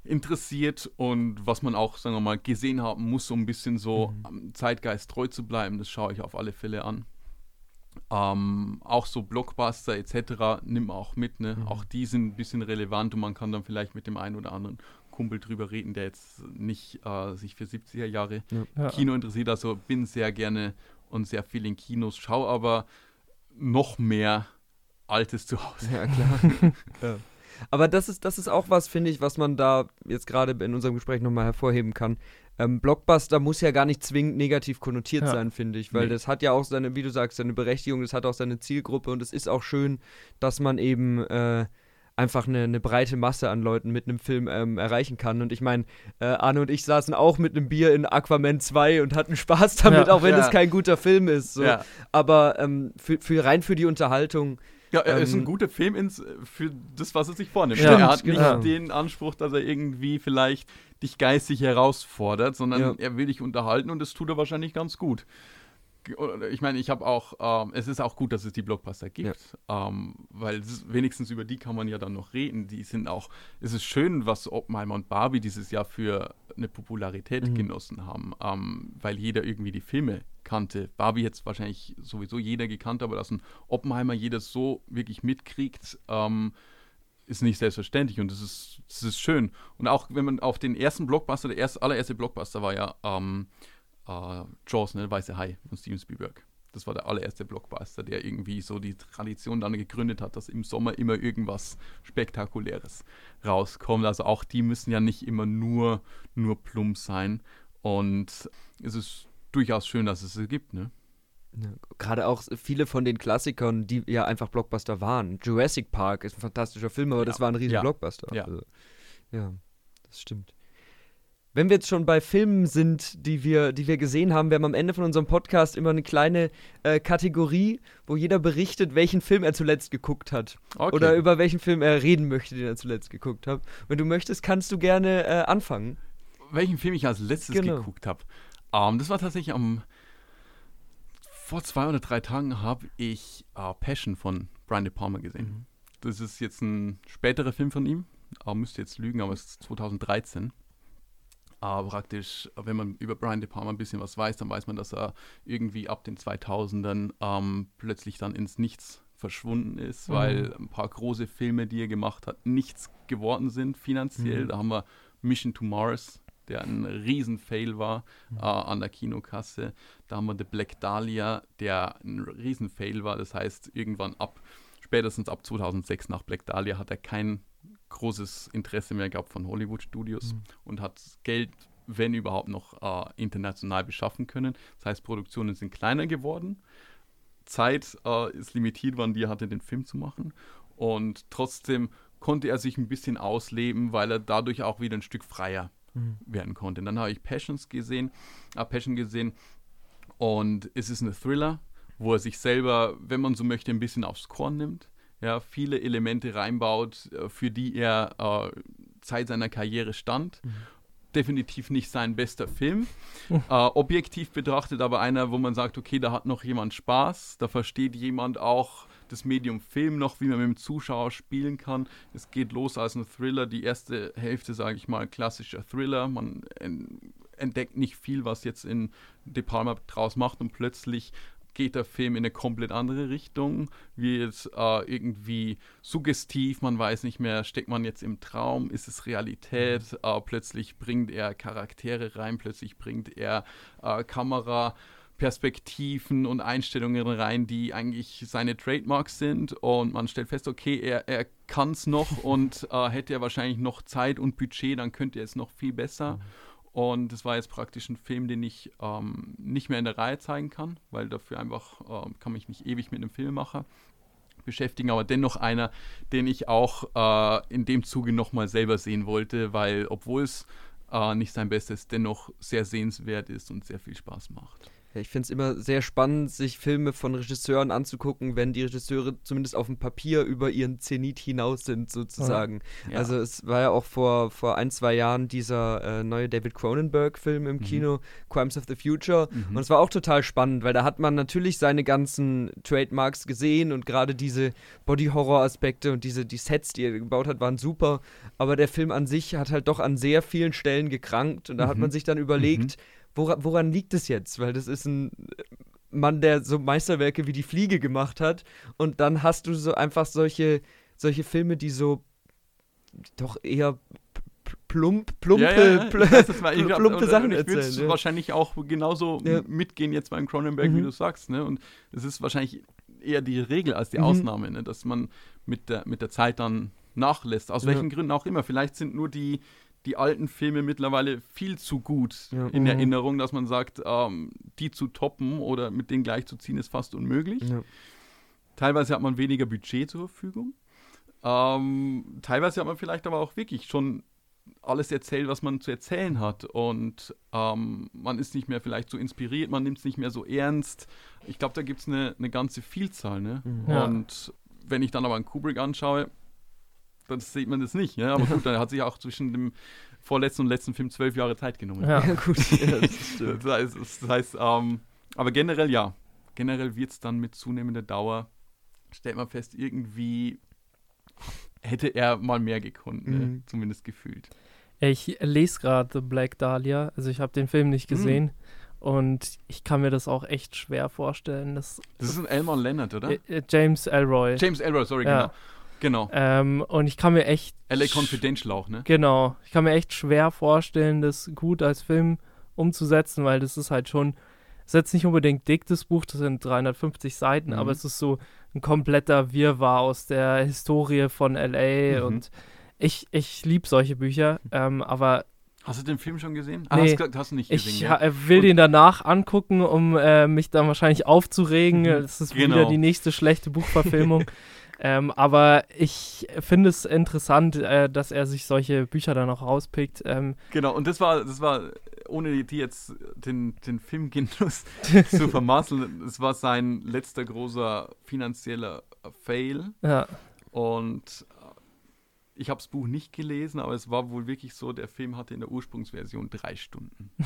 interessiert und was man auch, sagen wir mal, gesehen haben muss, so ein bisschen so Mhm. am Zeitgeist treu zu bleiben, das schaue ich auf alle Fälle an. Ähm, auch so Blockbuster etc. nimm auch mit. Ne? Mhm. Auch die sind ein bisschen relevant und man kann dann vielleicht mit dem einen oder anderen Kumpel drüber reden, der jetzt nicht äh, sich für 70er Jahre Ja. Kino interessiert. Also bin sehr gerne und sehr viel in Kinos, schau aber noch mehr Altes zu Hause. Ja, klar. (laughs) ja. Aber das ist, das ist auch was, finde ich, was man da jetzt gerade in unserem Gespräch nochmal hervorheben kann. Ähm, Blockbuster muss ja gar nicht zwingend negativ konnotiert Ja. sein, finde ich, weil Nee. das hat ja auch seine, wie du sagst, seine Berechtigung, das hat auch seine Zielgruppe und es ist auch schön, dass man eben äh, einfach eine, eine breite Masse an Leuten mit einem Film ähm, erreichen kann. Und ich meine, äh, Arne und ich saßen auch mit einem Bier in Aquaman 2 und hatten Spaß damit, Ja. auch wenn Ja. es kein guter Film ist. So. Ja. Aber ähm, für, für, rein für die Unterhaltung Ja, er ist ein Ähm, guter Film ins, für das, was er sich vornimmt. Stimmt, er hat nicht genau. den Anspruch, dass er irgendwie vielleicht dich geistig herausfordert, sondern Ja. er will dich unterhalten und das tut er wahrscheinlich ganz gut. Ich meine, ich habe auch, ähm, es ist auch gut, dass es die Blockbuster gibt, ähm, weil ist- wenigstens über die kann man ja dann noch reden. Die sind auch, es ist schön, was Oppenheimer und Barbie dieses Jahr für eine Popularität Mhm. genossen haben, ähm, weil jeder irgendwie die Filme kannte. Barbie jetzt wahrscheinlich sowieso jeder gekannt, aber dass ein Oppenheimer jeder so wirklich mitkriegt, ähm, ist nicht selbstverständlich und das ist, ist schön. Und auch wenn man auf den ersten Blockbuster, der erste, allererste Blockbuster war ja ähm, äh, Jaws, ne, Weiße Hai von Steven Spielberg. Das war der allererste Blockbuster, der irgendwie so die Tradition dann gegründet hat, dass im Sommer immer irgendwas Spektakuläres rauskommt. Also auch die müssen ja nicht immer nur, nur plump sein. Und es ist durchaus schön, dass es sie gibt, ne? Ja, Gerade auch viele von den Klassikern, die ja einfach Blockbuster waren. Jurassic Park ist ein fantastischer Film, aber Ja, das war ein riesen ja, Blockbuster. ja. Also, ja, das stimmt. Wenn wir jetzt schon bei Filmen sind, die wir, die wir gesehen haben, wir haben am Ende von unserem Podcast immer eine kleine äh, Kategorie, wo jeder berichtet, welchen Film er zuletzt geguckt hat. Okay. Oder über welchen Film er reden möchte, den er zuletzt geguckt hat. Wenn du möchtest, kannst du gerne äh, anfangen. welchen Film ich als letztes Genau. geguckt habe. Ähm, das war tatsächlich am vor zwei oder drei Tagen habe ich äh, Passion von Brian De Palma gesehen. Mhm. Das ist jetzt ein späterer Film von ihm. Äh, müsste jetzt lügen, aber es ist 2013. Äh, praktisch, wenn man über Brian De Palma ein bisschen was weiß, dann weiß man, dass er irgendwie ab den 2000ern ähm, plötzlich dann ins Nichts verschwunden ist, Mhm. weil ein paar große Filme, die er gemacht hat, nichts geworden sind finanziell. Mhm. Da haben wir Mission to Mars, der ein Riesen-Fail war Mhm. äh, an der Kinokasse. Da haben wir The Black Dahlia, der ein Riesen-Fail war. Das heißt, irgendwann ab, spätestens ab 2006 nach Black Dahlia hat er kein großes Interesse mehr gehabt von Hollywood-Studios Mhm. und hat Geld, wenn überhaupt noch, äh, international beschaffen können. Das heißt, Produktionen sind kleiner geworden. Zeit äh, ist limitiert, wann die er hatte, den Film zu machen. Und trotzdem konnte er sich ein bisschen ausleben, weil er dadurch auch wieder ein Stück freier werden konnte. Und dann habe ich Passions gesehen, äh, Passion gesehen und es ist ein Thriller, wo er sich selber, wenn man so möchte, ein bisschen aufs Korn nimmt. Ja, viele Elemente reinbaut, äh, für die er äh, Zeit seiner Karriere stand. Definitiv nicht sein bester Film. (laughs) äh, objektiv betrachtet aber einer, wo man sagt, okay, da hat noch jemand Spaß, da versteht jemand auch das Medium Film noch, wie man mit dem Zuschauer spielen kann. Es geht los als ein Thriller, die erste Hälfte, sage ich mal, klassischer Thriller. Man en- entdeckt nicht viel, was jetzt in De Palma draus macht und plötzlich geht der Film in eine komplett andere Richtung, wird äh, irgendwie suggestiv, man weiß nicht mehr, steckt man jetzt im Traum, ist es Realität, äh, plötzlich bringt er Charaktere rein, plötzlich bringt er äh, Kameraperspektiven und Einstellungen rein, die eigentlich seine Trademarks sind und man stellt fest, okay, er, er kann es noch (laughs) und äh, hätte er wahrscheinlich noch Zeit und Budget, dann könnte er es noch viel besser. Und das war jetzt praktisch ein Film, den ich ähm, nicht mehr in der Reihe zeigen kann, weil dafür einfach ähm, kann mich nicht ewig mit einem Filmemacher beschäftigen, aber dennoch einer, den ich auch äh, in dem Zuge nochmal selber sehen wollte, weil obwohl es äh, nicht sein Bestes, dennoch sehr sehenswert ist und sehr viel Spaß macht. Ich finde es immer sehr spannend, sich Filme von Regisseuren anzugucken, wenn die Regisseure zumindest auf dem Papier über ihren Zenit hinaus sind, sozusagen. Ja. Also es war ja auch vor, vor ein, zwei Jahren dieser äh, neue David Cronenberg-Film im Kino, Crimes of the Future. Mhm. Und es war auch total spannend, weil da hat man natürlich seine ganzen Trademarks gesehen und gerade diese Body-Horror-Aspekte und diese die Sets, die er gebaut hat, waren super. Aber der Film an sich hat halt doch an sehr vielen Stellen gekrankt und da hat Mhm. man sich dann überlegt, wora, woran liegt es jetzt? Weil das ist ein Mann, der so Meisterwerke wie die Fliege gemacht hat. Und dann hast du so einfach solche, solche Filme, die so doch eher plump, plumpe, Ja, ja, ja. pl Ich weiß, ich glaub, plumpe Sachen ich erzählen. Ja. wahrscheinlich auch genauso mitgehen jetzt beim Cronenberg, wie Mhm. du sagst. Ne? Und es ist wahrscheinlich eher die Regel als die Mhm. Ausnahme, ne? dass man mit der, mit der Zeit dann nachlässt. Aus welchen Gründen auch immer. Vielleicht sind nur die, die alten Filme mittlerweile viel zu gut Ja. in Mhm. Erinnerung, dass man sagt, ähm, die zu toppen oder mit denen gleichzuziehen ist fast unmöglich. Ja. Teilweise hat man weniger Budget zur Verfügung. Ähm, teilweise hat man vielleicht aber auch wirklich schon alles erzählt, was man zu erzählen hat. Und ähm, man ist nicht mehr vielleicht so inspiriert, man nimmt es nicht mehr so ernst. Ich glaube, da gibt es eine, eine ganze Vielzahl. Ne? Mhm. Ja. Und wenn ich dann aber einen Kubrick anschaue, dann sieht man das nicht. Ja? Aber gut, er hat sich auch zwischen dem vorletzten und letzten Film zwölf Jahre Zeit genommen. Ja. (laughs) Gut. Ja, das stimmt. Das heißt, das heißt ähm, aber generell ja. Generell wird es dann mit zunehmender Dauer, stellt man fest, irgendwie hätte er mal mehr gekonnt, ne? Mhm. zumindest gefühlt. Ich lese gerade The Black Dahlia, also ich habe den Film nicht Hm. gesehen und ich kann mir das auch echt schwer vorstellen. Dass, Das ist ein Elmer Leonard, oder? äh, äh, James Elroy. James Elroy, sorry, Ja. genau. Genau. Ähm, und ich kann mir echt. LA Confidential auch, ne? Genau. Ich kann mir echt schwer vorstellen, das gut als Film umzusetzen, weil das ist halt schon. Es ist jetzt nicht unbedingt dick, das Buch, das sind 350 Seiten, Mhm. aber es ist so ein kompletter Wirrwarr aus der Historie von LA Mhm. und ich, ich liebe solche Bücher, ähm, aber Hast du den Film schon gesehen? Ah, Nee. hast, gesagt, hast du nicht gesehen, ich ha- äh, will Und- den danach angucken, um äh, mich dann wahrscheinlich aufzuregen. Mhm. Das ist wieder Genau. die nächste schlechte Buchverfilmung. (laughs) ähm, aber ich finde es interessant, äh, dass er sich solche Bücher dann auch rauspickt. Ähm, Genau, und das war, das war, ohne die jetzt den, den Filmgenuss (laughs) zu vermasseln, es war sein letzter großer finanzieller Fail. ja, Und äh, ich habe das Buch nicht gelesen, aber es war wohl wirklich so, der Film hatte in der Ursprungsversion drei Stunden. (laughs)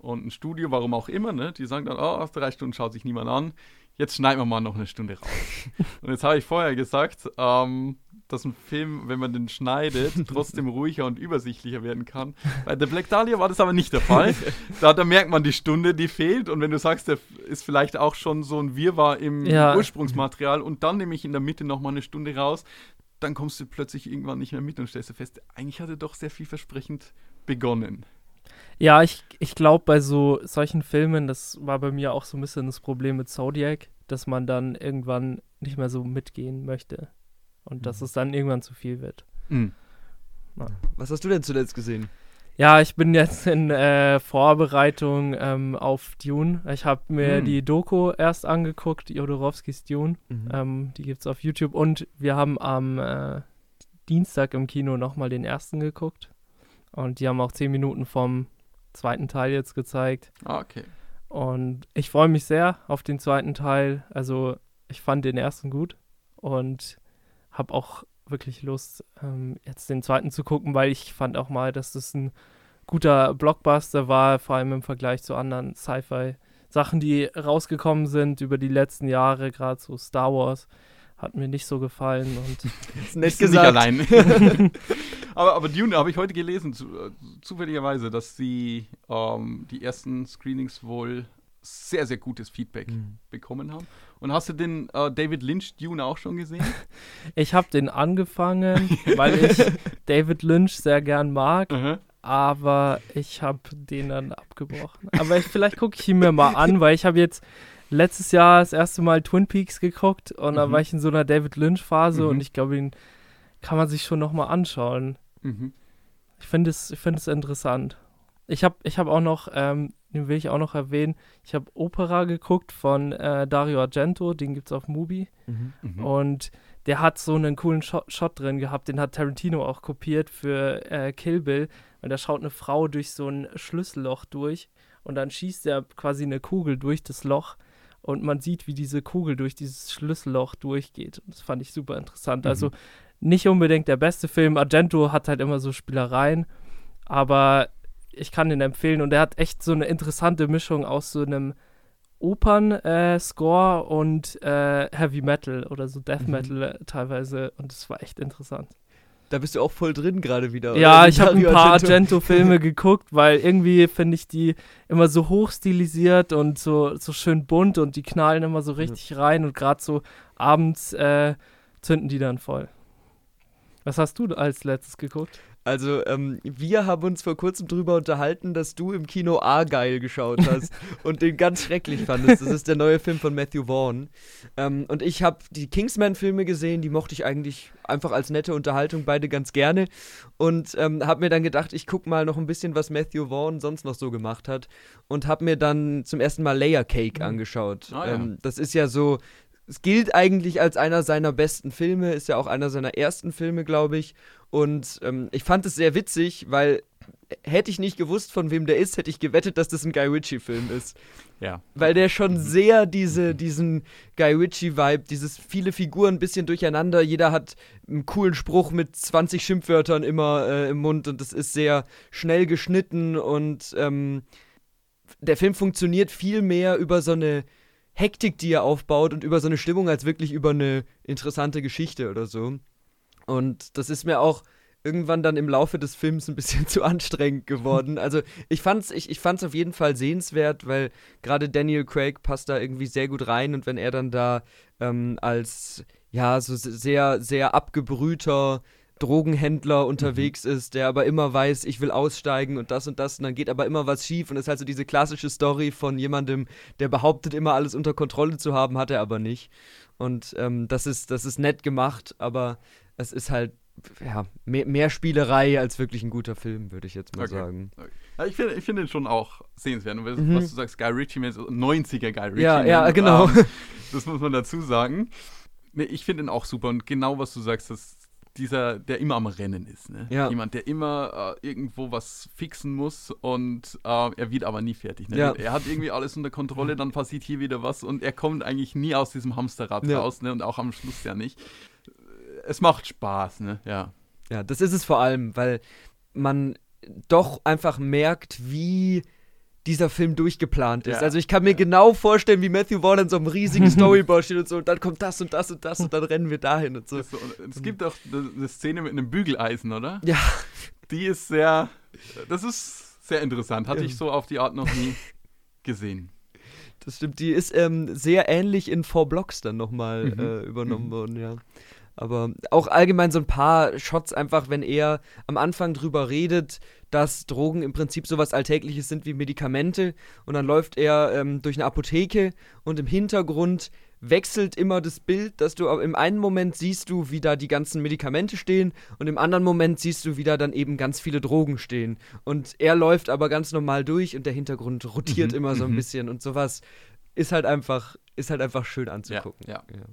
Und ein Studio, warum auch immer, ne, die sagen dann, oh, aus drei Stunden schaut sich niemand an, jetzt schneiden wir mal noch eine Stunde raus. (laughs) Und jetzt habe ich vorher gesagt, ähm, dass ein Film, wenn man den schneidet, (laughs) trotzdem ruhiger und übersichtlicher werden kann. Bei The Black Dahlia war das aber nicht der Fall. (laughs) Da, da merkt man die Stunde, die fehlt. Und wenn du sagst, der ist vielleicht auch schon so ein Wirrwarr im Ja. Ursprungsmaterial und dann nehme ich in der Mitte nochmal eine Stunde raus, dann kommst du plötzlich irgendwann nicht mehr mit und stellst du fest, eigentlich hat er doch sehr vielversprechend begonnen. Ja ich, ich glaube, bei so solchen Filmen, das war bei mir auch so ein bisschen das Problem mit Zodiac, dass man dann irgendwann nicht mehr so mitgehen möchte. Und dass Mhm. es dann irgendwann zu viel wird. Was hast du denn zuletzt gesehen? Ja, ich bin jetzt in äh, Vorbereitung ähm, auf Dune. Ich habe mir Hm. die Doku erst angeguckt, Jodorowskis Dune. Ähm, die gibt es auf YouTube. Und wir haben am äh, Dienstag im Kino nochmal den ersten geguckt. Und die haben auch zehn Minuten vom zweiten Teil jetzt gezeigt. Ah, okay. Und ich freue mich sehr auf den zweiten Teil. Also ich fand den ersten gut und habe auch wirklich Lust, ähm, jetzt den zweiten zu gucken, weil ich fand auch mal, dass das ein guter Blockbuster war, vor allem im Vergleich zu anderen Sci-Fi-Sachen, die rausgekommen sind über die letzten Jahre, gerade so Star Wars, hat mir nicht so gefallen und (laughs) nett gesagt. Nicht allein. (laughs) aber, aber Dune habe ich heute gelesen, zu, äh, zufälligerweise, dass sie ähm, die ersten Screenings wohl sehr, sehr gutes Feedback Mhm. bekommen haben. Und hast du den äh, David Lynch Dune auch schon gesehen? (laughs) ich habe den angefangen, weil ich David Lynch sehr gern mag, Aha. aber ich habe den dann abgebrochen. Aber ich, vielleicht gucke ich ihn mir mal an, weil ich habe jetzt letztes Jahr das erste Mal Twin Peaks geguckt und da Mhm. war ich in so einer David Lynch Phase Mhm. und ich glaube, den kann man sich schon noch mal anschauen. Mhm. Ich finde es, ich finde es interessant. Ich habe, ich habe auch noch, ähm, den will ich auch noch erwähnen. Ich habe Opera geguckt von äh, Dario Argento, den gibt's auf Mubi. Mhm. Mhm. Und der hat so einen coolen Shot, Shot drin gehabt, den hat Tarantino auch kopiert für äh, Kill Bill. Und da schaut eine Frau durch so ein Schlüsselloch durch und dann schießt er quasi eine Kugel durch das Loch und man sieht, wie diese Kugel durch dieses Schlüsselloch durchgeht. Und das fand ich super interessant. Mhm. Also nicht unbedingt der beste Film. Argento hat halt immer so Spielereien, aber ich kann den empfehlen und er hat echt so eine interessante Mischung aus so einem Opern-Score und äh, Heavy Metal oder so Death Mhm. Metal äh, teilweise und das war echt interessant. Da bist du auch voll drin gerade wieder. Ja, oder? ich habe ein paar Argento. Argento-Filme (laughs) geguckt, weil irgendwie finde ich die immer so hochstilisiert und so, so schön bunt und die knallen immer so richtig rein und gerade so abends äh, zünden die dann voll. Was hast du als letztes geguckt? Also, ähm, wir haben uns vor kurzem drüber unterhalten, dass du im Kino Argyle geschaut hast (laughs) und den ganz schrecklich fandest. Das ist der neue Film von Matthew Vaughn. Ähm, und ich habe die Kingsman-Filme gesehen, die mochte ich eigentlich einfach als nette Unterhaltung beide ganz gerne. Und ähm, habe mir dann gedacht, ich gucke mal noch ein bisschen, was Matthew Vaughn sonst noch so gemacht hat. Und habe mir dann zum ersten Mal Layer Cake angeschaut. Ah, ja. ähm, das ist ja so. Es gilt eigentlich als einer seiner besten Filme, ist ja auch einer seiner ersten Filme, glaube ich. Und ähm, ich fand es sehr witzig, weil hätte ich nicht gewusst, von wem der ist, hätte ich gewettet, dass das ein Guy Ritchie-Film ist. Ja. Weil der schon sehr diese, diesen Guy Ritchie-Vibe, dieses viele Figuren ein bisschen durcheinander, jeder hat einen coolen Spruch mit 20 Schimpfwörtern immer äh, im Mund und das ist sehr schnell geschnitten und ähm, der Film funktioniert viel mehr über so eine Hektik, die er aufbaut und über so eine Stimmung als wirklich über eine interessante Geschichte oder so. Und das ist mir auch irgendwann dann im Laufe des Films ein bisschen (laughs) zu anstrengend geworden. Also ich fand's, ich, ich fand's auf jeden Fall sehenswert, weil gerade Daniel Craig passt da irgendwie sehr gut rein und wenn er dann da ähm, als ja so sehr, sehr abgebrühter Drogenhändler unterwegs ist, der aber immer weiß, ich will aussteigen und das und das und dann geht aber immer was schief und es ist halt so diese klassische Story von jemandem, der behauptet immer alles unter Kontrolle zu haben, hat er aber nicht. Und ähm, das ist, das ist nett gemacht, aber es ist halt ja, mehr, mehr Spielerei als wirklich ein guter Film, würde ich jetzt mal Okay. sagen. Ja, ich finde ich find den schon auch sehenswert. Und was, Mhm. was du sagst, Guy Ritchie, so 90er Guy Ritchie. Ja, ne? ja, genau. Ähm, (laughs) das muss man dazu sagen. Nee, ich finde ihn auch super. Und genau was du sagst, dass dieser, der immer am Rennen ist. Ne? Ja. Jemand, der immer äh, irgendwo was fixen muss und äh, er wird aber nie fertig. Ne? Ja. Er hat irgendwie alles unter Kontrolle, dann passiert hier wieder was und er kommt eigentlich nie aus diesem Hamsterrad Ja. raus ne? und auch am Schluss ja nicht. Es macht Spaß, ne? Ja. Ja, das ist es vor allem, weil man doch einfach merkt, wie dieser Film durchgeplant ist. Ja. Also ich kann mir genau vorstellen, wie Matthew Vaughn in so einem riesigen (laughs) Storyboard steht und so, und dann kommt das und das und das und dann rennen wir dahin und so. Und es gibt auch eine eine Szene mit einem Bügeleisen, oder? Ja, Die ist sehr, das ist sehr interessant. Hatte Ja. ich so auf die Art noch nie gesehen. das stimmt. Die ist ähm, sehr ähnlich in Four Blocks dann nochmal Mhm. äh, übernommen Mhm. worden, ja. Aber auch allgemein so ein paar Shots einfach, wenn er am Anfang drüber redet, dass Drogen im Prinzip sowas Alltägliches sind wie Medikamente und dann läuft er ähm, durch eine Apotheke und im Hintergrund wechselt immer das Bild, dass du im einen Moment siehst du, wie da die ganzen Medikamente stehen und im anderen Moment siehst du, wie da dann eben ganz viele Drogen stehen. Und er läuft aber ganz normal durch und der Hintergrund rotiert Mhm, immer so ein mhm. bisschen und sowas ist halt einfach, ist halt einfach schön anzugucken. ja.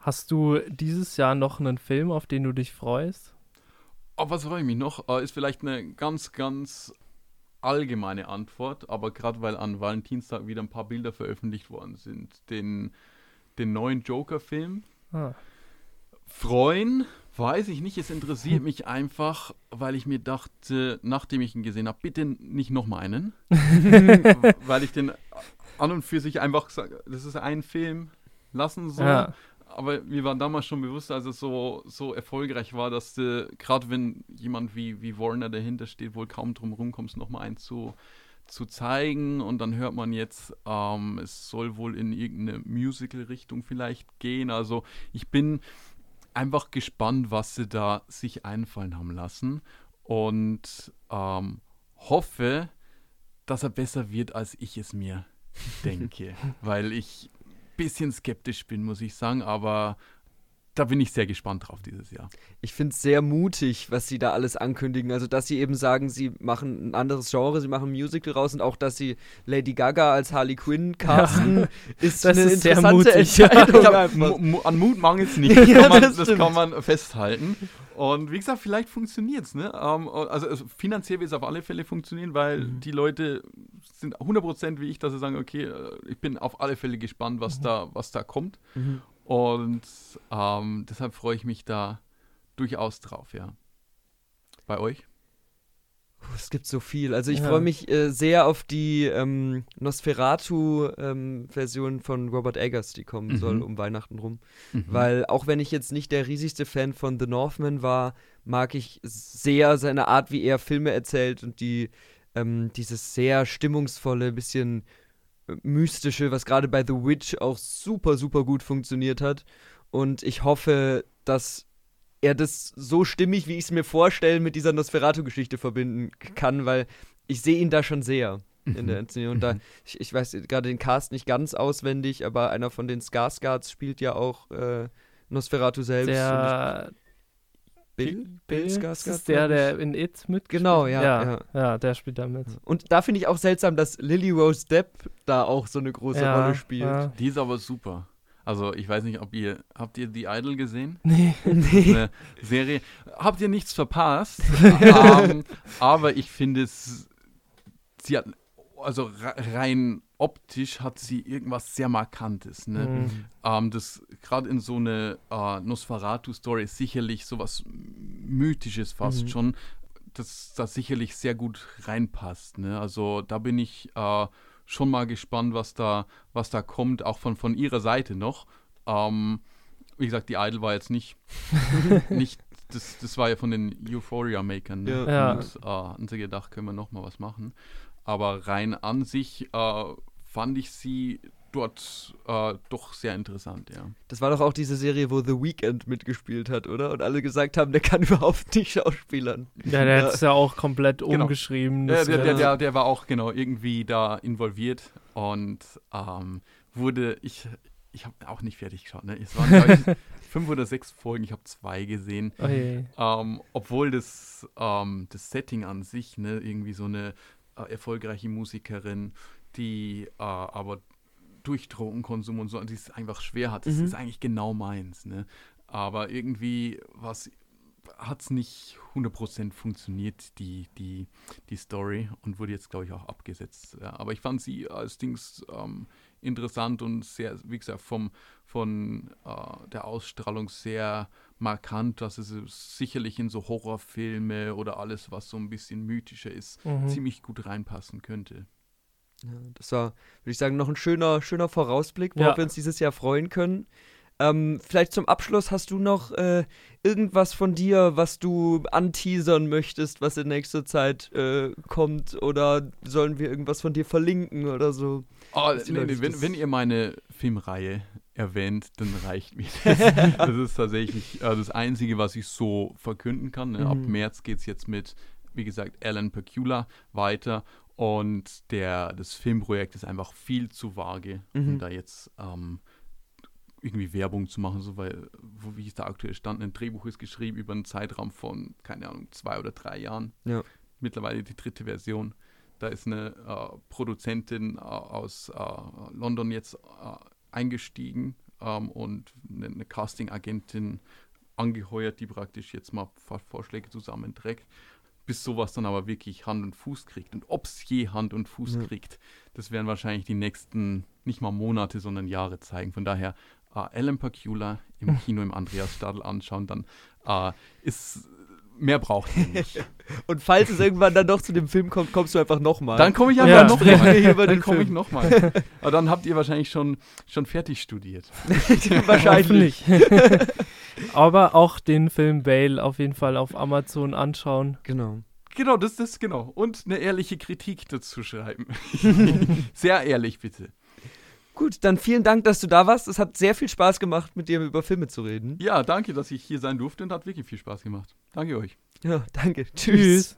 Hast du dieses Jahr noch einen Film, auf den du dich freust? Auf was freue ich mich noch? Äh, ist vielleicht eine ganz, ganz allgemeine Antwort, aber gerade weil an Valentinstag wieder ein paar Bilder veröffentlicht worden sind. Den, den neuen Joker-Film. Ah. Freuen, weiß ich nicht. Es interessiert (laughs) mich einfach, weil ich mir dachte, nachdem ich ihn gesehen habe, bitte nicht nochmal einen. (laughs) weil ich den an und für sich einfach sage, das ist ein Film, lassen so. Ja. Aber mir war damals schon bewusst, als es so, so erfolgreich war, dass du, gerade wenn jemand wie, wie Warner dahinter steht, wohl kaum drum rumkommst, nochmal einen zu, zu zeigen. Und dann hört man jetzt, ähm, es soll wohl in irgendeine Musical-Richtung vielleicht gehen. Also ich bin einfach gespannt, was sie da sich einfallen haben lassen. Und ähm, hoffe, dass er besser wird, als ich es mir (laughs) denke. Weil ich bisschen skeptisch bin, muss ich sagen. Aber da bin ich sehr gespannt drauf dieses Jahr. Ich finde es sehr mutig, was sie da alles ankündigen. Also, dass sie eben sagen, sie machen ein anderes Genre, sie machen ein Musical raus und auch, dass sie Lady Gaga als Harley Quinn casten, (laughs) ist Das eine ist sehr interessante mutig. (laughs) Entscheidung. Ich glaub, an Mut mangelt es nicht. (laughs) Ja, Das, kann man, das kann man festhalten. Und wie gesagt, vielleicht funktioniert es. Ne? Ähm, also, also finanziell wird es auf alle Fälle funktionieren, weil Mhm. die Leute sind 100% wie ich, dass sie sagen, okay, äh, ich bin auf alle Fälle gespannt, was, da, was da kommt. Mhm. Und ähm, deshalb freue ich mich da durchaus drauf, ja. Bei euch? es gibt so viel. Also ich Ja. freue mich äh, sehr auf die ähm, Nosferatu-Version von Robert Eggers, die kommen Mhm. soll um Weihnachten rum. Mhm. Weil auch wenn ich jetzt nicht der riesigste Fan von The Northman war, mag ich sehr seine Art, wie er Filme erzählt und die ähm, dieses sehr stimmungsvolle, bisschen mystische, was gerade bei The Witch auch super, super gut funktioniert hat. Und ich hoffe, dass er das so stimmig, wie ich es mir vorstelle, mit dieser Nosferatu-Geschichte verbinden kann, weil ich sehe ihn da schon sehr in der Inszenierung. Und da, Mhm. ich, ich weiß gerade den Cast nicht ganz auswendig, aber einer von den Skarsgards spielt ja auch äh, Nosferatu selbst. Der Bill? Bill ist Skarsgård? der, der in It mit. Genau, ja, ja. ja. Ja, der spielt da mit. Und da finde ich auch seltsam, dass Lily Rose Depp da auch so eine große ja, Rolle spielt. Ja. Die ist aber super. Also ich weiß nicht, ob ihr, habt ihr The Idol gesehen? Nee. Nee. Eine Serie. Habt ihr nichts verpasst? (laughs) ähm, aber ich finde es, sie hat, also re- rein optisch hat sie irgendwas sehr Markantes. Ne? Mhm. Ähm, das gerade in so eine äh, Nosferatu-Story ist sicherlich sowas Mythisches fast Mhm. schon, das da sicherlich sehr gut reinpasst. Ne? Also da bin ich äh, schon mal gespannt, was da, was da kommt, auch von, von ihrer Seite noch. Ähm, wie gesagt, die Idol war jetzt nicht, (laughs) nicht das, das war ja von den Euphoria-Makern. Ne? Ja. Ja. Und äh, haben sie gedacht, können wir noch mal was machen. Aber rein an sich äh, fand ich sie dort äh, doch sehr interessant, ja. Das war doch auch diese Serie, wo The Weeknd mitgespielt hat, oder? Und alle gesagt haben, der kann (laughs) überhaupt nicht schauspielern. Ja, der Ja. hat es ja auch komplett Genau. umgeschrieben. Der, das der, der, der, der war auch genau irgendwie da involviert und ähm, wurde, ich, ich habe auch nicht fertig geschaut, ne? Es waren, glaube ich, (laughs) fünf oder sechs Folgen, ich habe zwei gesehen. Oh je. Ähm, obwohl das, ähm, das Setting an sich, ne, irgendwie so eine äh, erfolgreiche Musikerin, die äh, aber durch Drogenkonsum und so, die es einfach schwer hat. Das Mhm. ist eigentlich genau meins, ne? Aber irgendwie was hat es nicht 100% funktioniert, die, die, die Story, und wurde jetzt, glaube ich, auch abgesetzt. Ja, aber ich fand sie als Dings ähm, interessant und sehr, wie gesagt, vom, von äh, der Ausstrahlung sehr markant, dass es sicherlich in so Horrorfilme oder alles, was so ein bisschen mythischer ist, Mhm. ziemlich gut reinpassen könnte. Ja, das war, würde ich sagen, noch ein schöner, schöner Vorausblick, worauf Ja. wir uns dieses Jahr freuen können. Ähm, vielleicht zum Abschluss hast du noch äh, irgendwas von dir, was du anteasern möchtest, was in nächster Zeit äh, kommt? Oder sollen wir irgendwas von dir verlinken oder so? Oh, nee, nee, wenn, das- wenn ihr meine Filmreihe erwähnt, dann reicht mir das. (laughs) das ist tatsächlich äh, das Einzige, was ich so verkünden kann. Ne? Ab Mhm. März geht es jetzt mit, wie gesagt, Alan Pecula weiter. Und der, das Filmprojekt ist einfach viel zu vage, Mhm. um da jetzt ähm, irgendwie Werbung zu machen, so weil, wo, wie ist da aktuell stand, ein Drehbuch ist geschrieben über einen Zeitraum von, keine Ahnung, zwei oder drei Jahren. Ja. Mittlerweile die dritte Version. Da ist eine äh, Produzentin äh, aus äh, London jetzt äh, eingestiegen ähm, und eine, eine Casting-Agentin angeheuert, die praktisch jetzt mal Vor- Vorschläge zusammenträgt, bis sowas dann aber wirklich Hand und Fuß kriegt. Und ob es je Hand und Fuß Ja. kriegt, das werden wahrscheinlich die nächsten nicht mal Monate, sondern Jahre zeigen. Von daher äh, Alan Pacula im (laughs) Kino im Andreasstadel anschauen, dann äh, ist mehr braucht ihr nicht. (laughs) Und falls es irgendwann dann doch zu dem Film kommt, kommst du einfach nochmal. Dann komme ich Ja, einfach noch sprechen mal. wir hier über Dann komme ich Film. noch mal. (laughs) Aber dann habt ihr wahrscheinlich schon, schon fertig studiert. (laughs) Wahrscheinlich. Aber auch den Film Bale auf jeden Fall auf Amazon anschauen. Genau. Genau, das ist genau. Und eine ehrliche Kritik dazu schreiben. Sehr ehrlich, bitte. Gut, dann vielen Dank, dass du da warst. Es hat sehr viel Spaß gemacht, mit dir über Filme zu reden. Ja, danke, dass ich hier sein durfte und hat wirklich viel Spaß gemacht. Danke euch. Ja, danke. Tschüss. Tschüss.